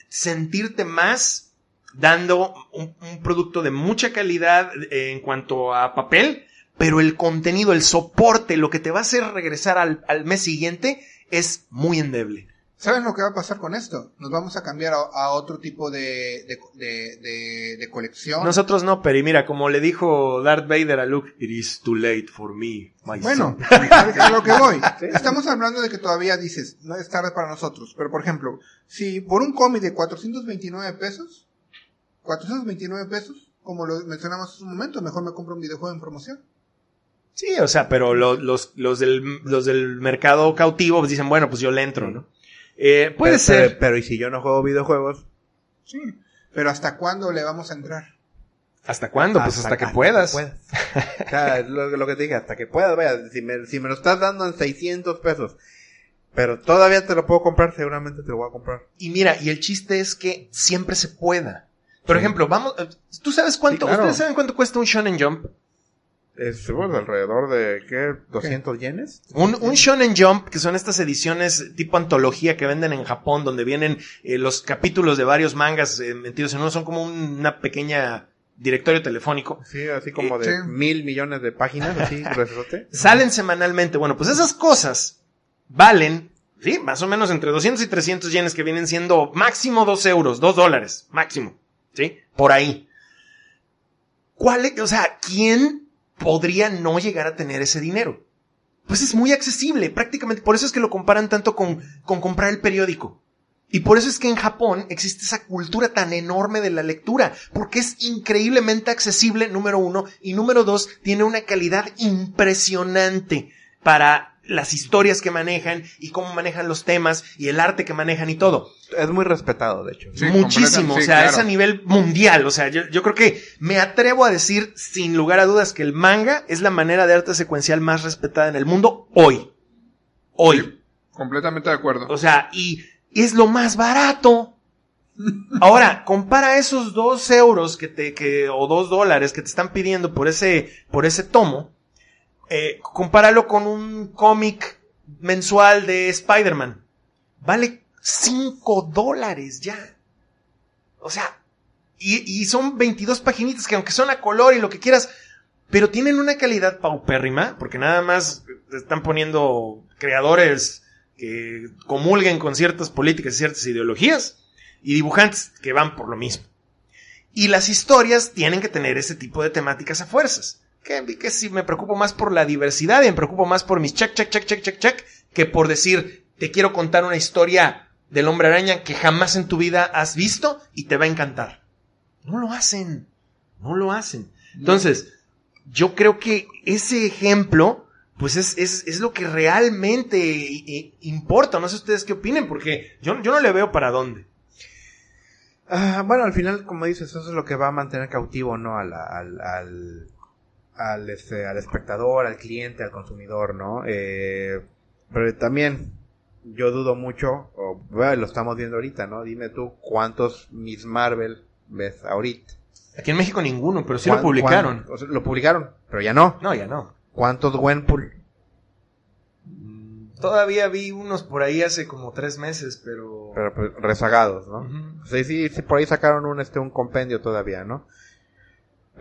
sentirte más dando un, un producto de mucha calidad eh, en cuanto a papel, pero el contenido, el soporte, lo que te va a hacer regresar al, al mes siguiente es muy endeble. ¿Saben lo que va a pasar con esto? Nos vamos a cambiar a, a otro tipo de, de, de, de- de colección. Nosotros no, pero y mira, como le dijo Darth Vader a Luke, it is too late for me, my Bueno, son". a lo que voy. Estamos hablando de que todavía dices, no es tarde para nosotros. Pero, por ejemplo, si por un cómic de 429 pesos, 429 pesos, como lo mencionamos hace un momento, mejor me compro un videojuego en promoción. Sí, o sea, pero lo- los, los, del, los del mercado cautivo pues dicen, bueno, pues yo le entro, ¿no? Eh, puede Pero- ser. Pero, pero, y si yo no juego videojuegos, Sí. Pero ¿hasta cuándo le vamos a entrar? ¿Hasta cuándo? Pues hasta, que puedas. o sea, es lo, lo que te dije, hasta que puedas, vaya, si me, si me lo estás dando en 600 pesos, pero todavía te lo puedo comprar, seguramente te lo voy a comprar. Y mira, y el chiste es que siempre se pueda. Por Sí. ejemplo, vamos, eh, ¿tú sabes cuánto, Sí, claro. ustedes saben cuánto cuesta un Shonen Jump? Es pues, alrededor de, ¿qué? ¿200 yenes? Un, un Shonen Jump, que son estas ediciones tipo antología que venden en Japón, donde vienen eh, los capítulos de varios mangas eh, metidos en uno, son como un- una pequeña directorio telefónico. Sí, así como Eh, de sí. mil millones de páginas, así. Salen semanalmente. Bueno, pues esas cosas valen, sí, más o menos entre 200 y 300 yenes que vienen siendo máximo 2 euros, 2 dólares, máximo, sí, por ahí. ¿Cuál, es- o sea, quién podría no llegar a tener ese dinero? Pues es muy accesible, prácticamente. Por eso es que lo comparan tanto con, con comprar el periódico. Y por eso es que en Japón existe esa cultura tan enorme de la lectura, porque es increíblemente accesible, número uno, y número dos, tiene una calidad impresionante para las historias que manejan y cómo manejan los temas y el arte que manejan y todo. Es muy respetado, de hecho. Sí, Muchísimo, o sea, claro. es a nivel mundial, o sea, yo, yo creo que me atrevo a decir sin lugar a dudas que el manga es la manera de arte secuencial más respetada en el mundo hoy. Hoy. Sí. Completamente de acuerdo. O sea, y es lo más barato. Ahora, compara esos dos euros que te, que, o dos dólares que te están pidiendo por ese, por ese tomo, eh, compáralo con un cómic mensual de Spider-Man. Vale cinco dólares ya. O sea, y, y son 22 paginitas que aunque son a color y lo que quieras, pero tienen una calidad paupérrima, porque nada más están poniendo creadores que comulguen con ciertas políticas y ciertas ideologías, y dibujantes que van por lo mismo. Y las historias tienen que tener ese tipo de temáticas a fuerzas. Que, que si me preocupo más por la diversidad y me preocupo más por mis check, check, check, check, check, check, que por decir, te quiero contar una historia del hombre araña que jamás en tu vida has visto y te va a encantar. No lo hacen. No lo hacen. Entonces, yo creo que ese ejemplo, pues es, es, es lo que realmente i- importa. No sé ustedes qué opinen, porque yo, yo no le veo para dónde. Ah, bueno, al final, como dices, eso es lo que va a mantener cautivo, ¿no? Al, al, este, al espectador, al cliente, al consumidor, ¿no? Eh, pero también, yo dudo mucho, o bueno, lo estamos viendo ahorita, ¿no? Dime tú cuántos Miss Marvel ves ahorita. Aquí en México ninguno, pero sí lo ¿Cuán- publicaron. cuán- o sea, lo publicaron, pero ya no. No, ya no. ¿Cuántos Gwenpool? Mm, Todavía vi unos por ahí hace como tres meses, pero... Pero pues, rezagados, ¿no? Ujú. Sí, sí, sí, por ahí sacaron un, este, un compendio todavía, ¿no?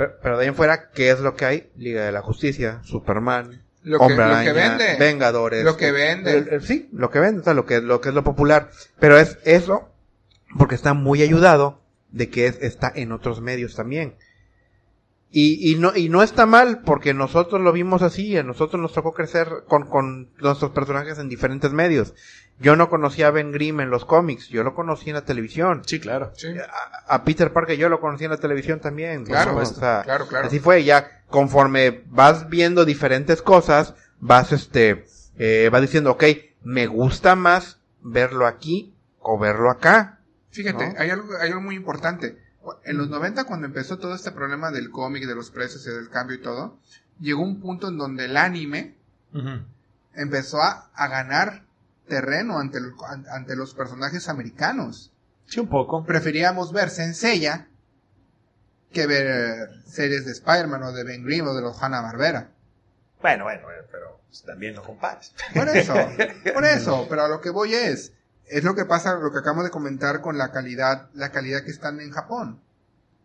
Pero, pero de ahí en fuera, ¿qué es lo que hay? Liga de la Justicia, Superman, Lo que, Hombre lo Araña, que vende. Vengadores. Lo que vende. El- el- sí, lo que vende, o sea, lo que, lo que es lo popular. Pero es eso, porque está muy ayudado de que es- está en otros medios también. Y, y no, y no está mal, porque nosotros lo vimos así, a nosotros nos tocó crecer con, con nuestros personajes en diferentes medios. Yo no conocía a Ben Grimm en los cómics, yo lo conocí en la televisión. Sí, claro. Sí, A, a Peter Parker yo lo conocí en la televisión también. Claro, ¿no? O sea, claro, claro. Así fue, ya conforme vas viendo diferentes cosas, vas este, eh, vas diciendo, ok, me gusta más verlo aquí o verlo acá. Fíjate, ¿no? hay, algo, hay algo muy importante. En los 90, cuando empezó todo este problema del cómic, de los precios y del cambio y todo, llegó un punto en donde el anime empezó a, a ganar terreno ante, el- an- ante los personajes americanos. Sí, un poco. Preferíamos ver Senseiya que ver series de Spider-Man o de Ben Grimm o de los Hanna-Barbera. Bueno, bueno, bueno, pero también no compares. Por eso, por eso, pero a lo que voy es, es lo que pasa, lo que acabamos de comentar con la calidad, la calidad que están en Japón.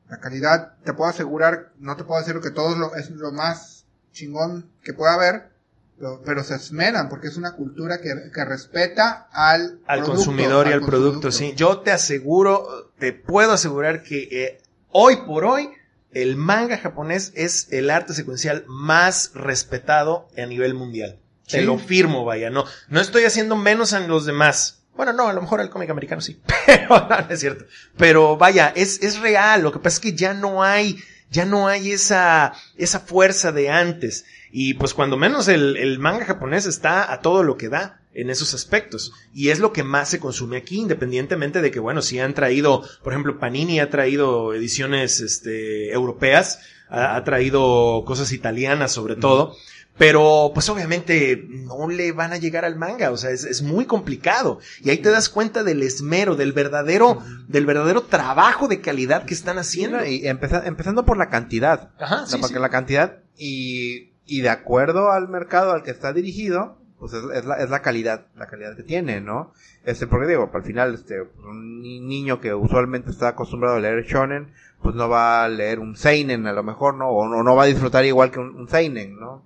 La calidad, te puedo asegurar, no te puedo decir que todo lo, es lo más chingón que pueda haber, pero, pero se esmeran porque es una cultura que, que respeta al, Al producto, consumidor y al producto, producto. sí. Yo te aseguro, te puedo asegurar que eh, hoy por hoy el manga japonés es el arte secuencial más respetado a nivel mundial. Te lo firmo, vaya. No, no estoy haciendo menos a los demás. Bueno, no, a lo mejor el cómic americano sí, pero no, no es cierto. Pero vaya, es, es real. Lo que pasa es que ya no hay, ya no hay esa, esa fuerza de antes. Y pues cuando menos el, el manga japonés está a todo lo que da en esos aspectos. Y es lo que más se consume aquí, independientemente de que, bueno, si han traído, por ejemplo, Panini ha traído ediciones, este, europeas, ha, ha traído cosas italianas sobre todo. Pero, pues obviamente no le van a llegar al manga, o sea, es, es muy complicado. Y ahí te das cuenta del esmero, del verdadero, del verdadero trabajo de calidad que están haciendo. Y empeza- empezando por la cantidad. Ajá, O sea, sí, porque sí. la cantidad y, y de acuerdo al mercado al que está dirigido, pues es, es la, es la calidad, la calidad que tiene, ¿no? Este, porque digo, al final, este, un ni- niño que usualmente está acostumbrado a leer shonen, pues no va a leer un seinen a lo mejor, ¿no? O no, no va a disfrutar igual que un, un seinen, ¿no?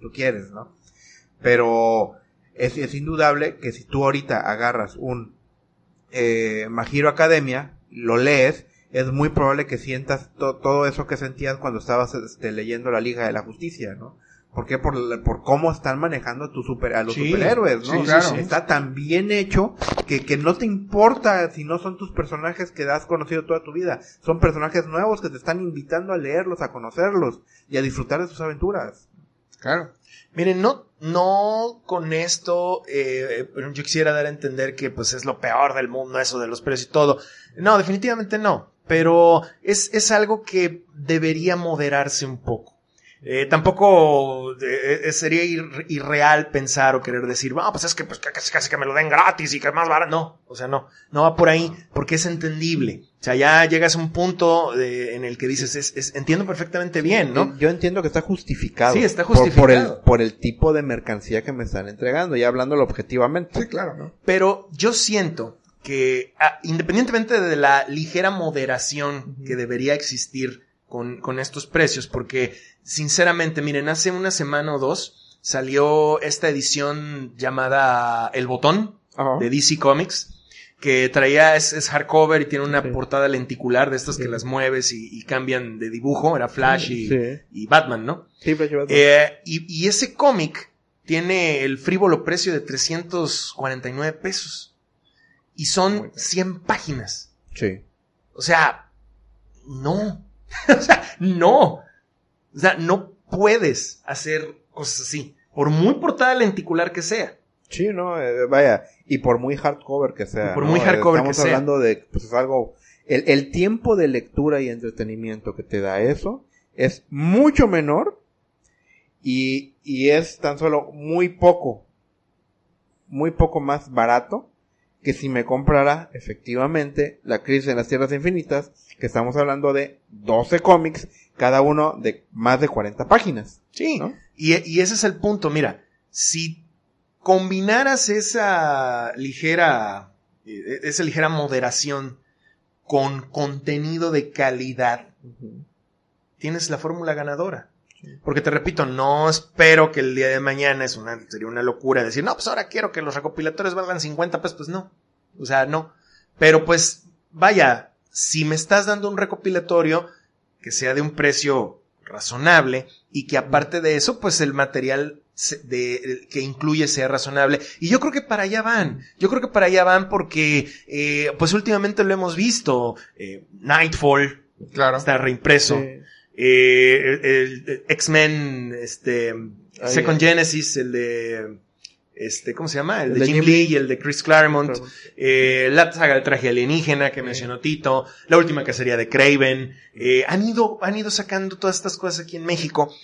Tú quieres, ¿no? Pero es, es indudable que si tú ahorita agarras un eh, My Hero Academia, lo lees, es muy probable que sientas to- todo eso que sentías cuando estabas este, leyendo la Liga de la Justicia, ¿no? ¿Por qué? Por, por cómo están manejando tu super, a los Sí, superhéroes, ¿no? sí. Está tan bien hecho que, que no te importa si no son tus personajes que has conocido toda tu vida. Son personajes nuevos que te están invitando a leerlos, a conocerlos y a disfrutar de sus aventuras. Claro. Miren, no, no con esto, eh, yo quisiera dar a entender que pues es lo peor del mundo eso de los precios y todo. No, definitivamente no. Pero es, es algo que debería moderarse un poco. Eh, tampoco eh, eh, sería ir- irreal pensar o querer decir, ah, pues es que pues casi, casi que me lo den gratis y que más barato. No, o sea, no, no va por ahí porque es entendible. O sea, ya llegas a un punto de- en el que dices, es, es- entiendo perfectamente bien, ¿no? Yo entiendo que está justificado. Sí, está por- Por, justificado. el, por el tipo de mercancía que me están entregando, ya hablándolo objetivamente. Sí, claro, ¿no? Pero yo siento que, ah, independientemente de la ligera moderación que debería existir con, con estos precios, porque sinceramente, miren, hace una semana o dos salió esta edición llamada El Botón de DC Comics, que traía, es, es hardcover y tiene una Sí. portada lenticular de estas que las mueves y, y cambian de dibujo, era Flash y, Sí. y Batman, ¿no? Sí, Flash Batman. Eh, y, y ese cómic tiene el frívolo precio de 349 pesos. Y son bien. 100 páginas. sí. O sea, no. o sea, no. O sea, no puedes hacer cosas así. Por muy portada lenticular que sea. Sí, no, eh, vaya, y por muy hardcover que sea. Y por ¿no? muy hardcover Estamos que sea. hablando de, pues es algo, el, el tiempo de lectura y entretenimiento que te da eso es mucho menor y, y es tan solo muy poco muy poco más barato que si me comprara efectivamente La Crisis en las Tierras Infinitas, que estamos hablando de 12 cómics, cada uno de más de 40 páginas. Sí. ¿no? Y, y ese es el punto. Mira, si combinaras esa ligera, eh, esa ligera moderación con contenido de calidad, tienes la fórmula ganadora. Porque te repito, no espero que el día de mañana es una, sería una locura decir, no, pues ahora quiero que los recopilatorios valgan 50 pesos, pues no. O sea, no. Pero pues, vaya, si me estás dando un recopilatorio que sea de un precio razonable y que aparte de eso, pues el material de, que incluye sea razonable. Y yo creo que para allá van. Yo creo que para allá van porque, eh, pues últimamente lo hemos visto. eh, Nightfall Claro. está reimpreso. Sí. Eh, el, el X-Men, este, Second. Genesis, el de, este, ¿cómo se llama? El, El de de Jim Jim Lee Lee. y el de Chris Claremont. Claremont. Eh, la saga del traje alienígena que mencionó Tito, la última cacería de Craven, eh, han ido, han ido sacando todas estas cosas aquí en México.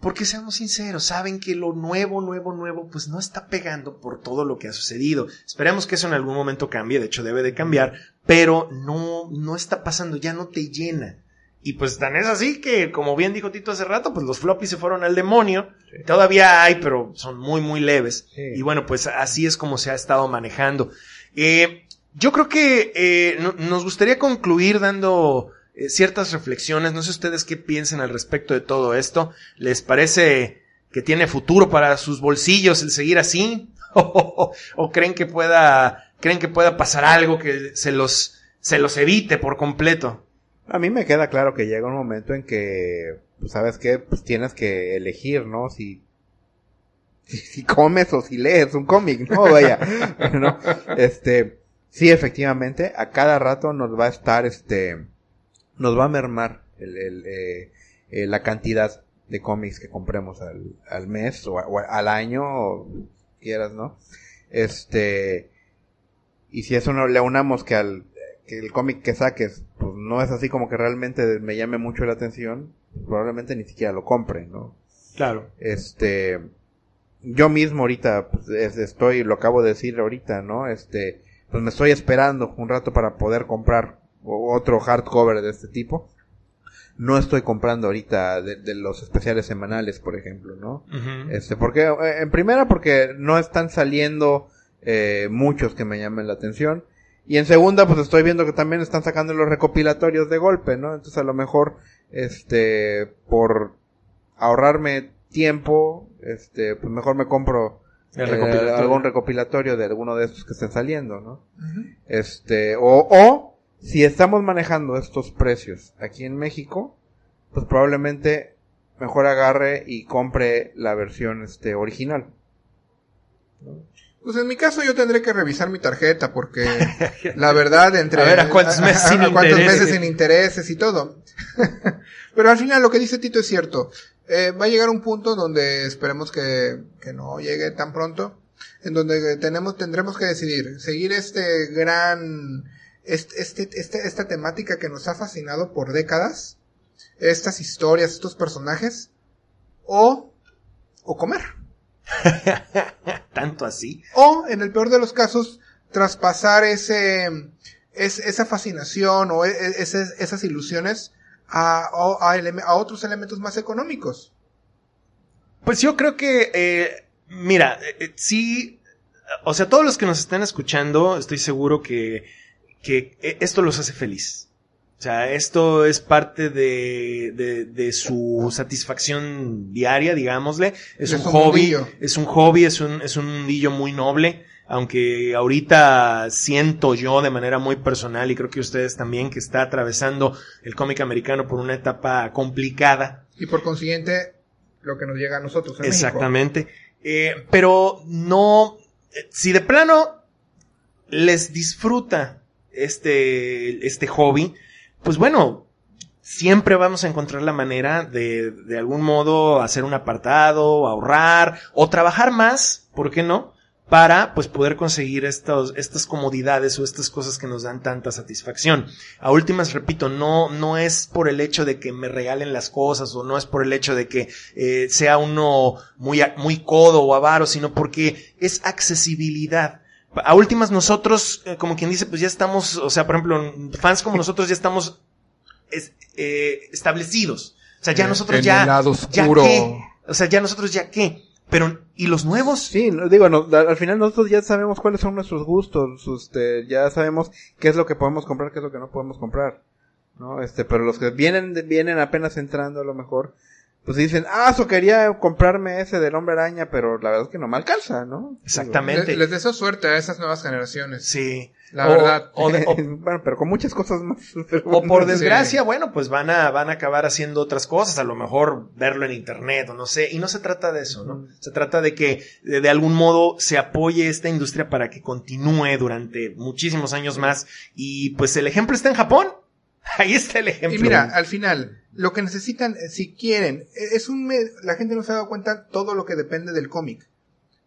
Porque seamos sinceros, saben que lo nuevo, nuevo, nuevo, pues no está pegando por todo lo que ha sucedido. Esperemos que eso en algún momento cambie, de hecho debe de cambiar, pero no, no está pasando, ya no te llena. Y pues tan es así que, como bien dijo Tito hace rato, pues los floppies se fueron al demonio. Sí. Todavía hay, pero son muy, muy leves. Sí. Y bueno, pues así es como se ha estado manejando. Eh, yo creo que eh, no- nos gustaría concluir dando eh, ciertas reflexiones. No sé ustedes qué piensen al respecto de todo esto. ¿Les parece que tiene futuro para sus bolsillos el seguir así? ¿O, creen que pueda, creen que pueda pasar algo que se los, se los evite por completo? A mí me queda claro que llega un momento en que, pues, ¿sabes qué? Pues tienes que elegir, ¿no? Si, si, si comes o si lees un cómic, ¿no? Vaya, ¿no? Este, sí, efectivamente, a cada rato nos va a estar, este, nos va a mermar el, el, eh, eh, la cantidad de cómics que compremos al, al mes o, a- o al año, o quieras, ¿no? Este, y si eso no le unamos que al que el cómic que saques pues no es así como que realmente me llame mucho la atención, probablemente ni siquiera lo compre, ¿no? Claro. Este, yo mismo ahorita pues, es- estoy, lo acabo de decir ahorita, ¿no? Este, pues me estoy esperando un rato para poder comprar otro hardcover de este tipo. No estoy comprando ahorita de, de los especiales semanales, por ejemplo, ¿no? Este, porque, eh, en primera, porque no están saliendo eh, muchos que me llamen la atención. Y en segunda, pues estoy viendo que también están sacando los recopilatorios de golpe, ¿no? Entonces a lo mejor, este, por ahorrarme tiempo, este, pues mejor me compro El eh, algún recopilatorio de alguno de estos que estén saliendo, ¿no? Este, o, o, si estamos manejando estos precios aquí en México, pues probablemente mejor agarre y compre la versión, este, original. Pues en mi caso yo tendré que revisar mi tarjeta porque la verdad entre A ver, ¿a cuántos meses sin cuántos intereses? meses sin intereses y todo. Pero al final lo que dice Tito es cierto. Eh, va a llegar un punto donde esperemos que, que no llegue tan pronto, en donde tenemos tendremos que decidir seguir este gran este, este, este- esta temática que nos ha fascinado por décadas, estas historias, estos personajes o o comer. Tanto así. O, en el peor de los casos, traspasar ese, es- esa fascinación o e- e- esas, ilusiones a, a otros elementos más económicos. Pues yo creo que, eh, mira, eh, eh, sí, o sea, todos los que nos están escuchando, estoy seguro que, que eh, esto los hace feliz. O sea, esto es parte de, de, de su satisfacción diaria, digámosle. Es un hobby, mundillo. es un hobby, es un, es un mundillo muy noble. Aunque ahorita siento yo de manera muy personal y creo que ustedes también que está atravesando el cómic americano por una etapa complicada. Y por consiguiente, lo que nos llega a nosotros en. Exactamente. Eh, pero no, eh, si de plano les disfruta este, este hobby, pues bueno, siempre vamos a encontrar la manera de, de algún modo hacer un apartado, ahorrar o trabajar más, ¿por qué no? para pues poder conseguir estas comodidades o estas cosas que nos dan tanta satisfacción. A últimas, repito, no, no es por el hecho de que me regalen las cosas o no es por el hecho de que eh, sea uno muy, muy codo o avaro, sino porque es accesibilidad. A últimas nosotros, eh, como quien dice, pues ya estamos, o sea, por ejemplo, fans como nosotros ya estamos eh, establecidos. O sea, ya nosotros ya, ya qué, o sea, ya nosotros ya qué. Pero, ¿y los nuevos? Sí, digo, al final nosotros ya sabemos cuáles son nuestros gustos, este, ya sabemos qué es lo que podemos comprar, qué es lo que no podemos comprar, ¿no? Este, pero los que vienen, vienen apenas entrando a lo mejor, pues dicen, ah, eso quería comprarme ese del hombre araña, pero la verdad es que no me alcanza, ¿no? Exactamente. Les, deseo suerte a esas nuevas generaciones. Sí. La verdad. bueno, pero con muchas cosas más. O por desgracia, bueno, pues van a, van a acabar haciendo otras cosas, a lo mejor verlo en internet o no sé, y no se trata de eso, ¿no? Se trata de que de, algún modo se apoye esta industria para que continúe durante muchísimos años más, y pues el ejemplo está en Japón. Ahí está el ejemplo. Y mira, al final, lo que necesitan, eh, si quieren, e, es un, la gente no se ha dado cuenta todo lo que depende del cómic.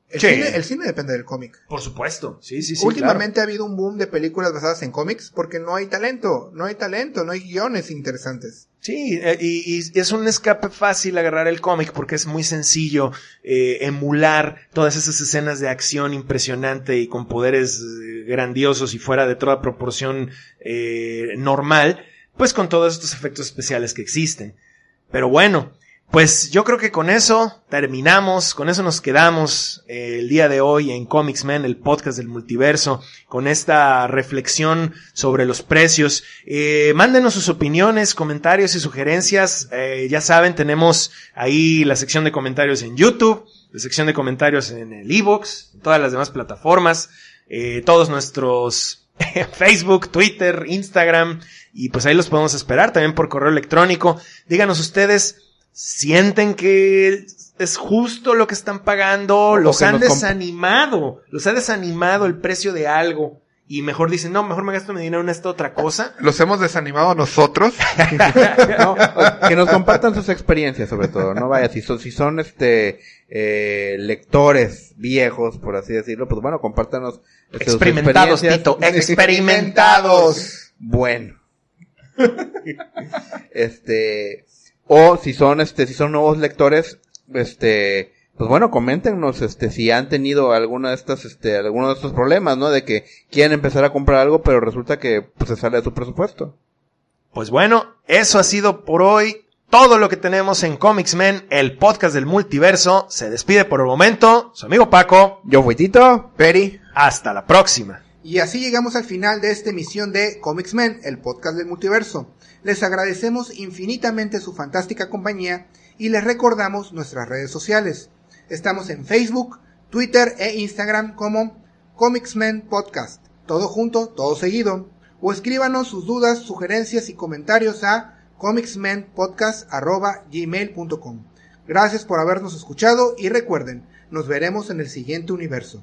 El, cine, el cine depende del cómic. Por supuesto, sí, sí, sí. Últimamente ha habido un boom de películas basadas en cómics porque no hay talento, no hay talento, no hay guiones interesantes. Sí, eh, y, es un escape fácil agarrar el cómic porque es muy sencillo eh, emular todas esas escenas de acción impresionante y con poderes eh, grandiosos y fuera de toda proporción normal, pues con todos estos efectos especiales que existen. Pero bueno, pues yo creo que con eso terminamos, con eso nos quedamos eh, el día de hoy en Comics Men, el podcast del multiverso, con esta reflexión sobre los precios. Eh, mándenos sus opiniones, comentarios y sugerencias. Eh, ya saben, tenemos ahí la sección de comentarios en YouTube, la sección de comentarios en el iBox, en todas las demás plataformas, todos nuestros Facebook, Twitter, Instagram, y pues ahí los podemos esperar también por correo electrónico. Díganos ustedes sienten que es justo lo que están pagando, los han desanimado, los ha desanimado el precio de algo. Y mejor dicen, no, mejor me gasto mi dinero en esta otra cosa. ¿Los hemos desanimado nosotros? que nos compartan sus experiencias, sobre todo, ¿no? Vaya, si son, si son este, eh, lectores viejos, por así decirlo, pues bueno, compártanos. experimentados, Tito, experimentados. Bueno. este, o si son, este, si son nuevos lectores, este, pues bueno, coméntenos, este, si han tenido alguna de estas, este, alguno de estos problemas, ¿no? De que quieren empezar a comprar algo, pero resulta que, pues, se sale de su presupuesto. Pues bueno, eso ha sido por hoy todo lo que tenemos en Comics Men, el podcast del multiverso. Se despide por el momento su amigo Paco. Yo fui Tito. Peri. Hasta la próxima. Y así llegamos al final de esta emisión de Comics Men, el podcast del multiverso. Les agradecemos infinitamente su fantástica compañía y les recordamos nuestras redes sociales. Estamos en Facebook, Twitter e Instagram como Comicsmen Podcast. Todo junto, todo seguido. O escríbanos sus dudas, sugerencias y comentarios a comicsmenpodcast.gmail.com. Gracias por habernos escuchado y recuerden, nos veremos en el siguiente universo.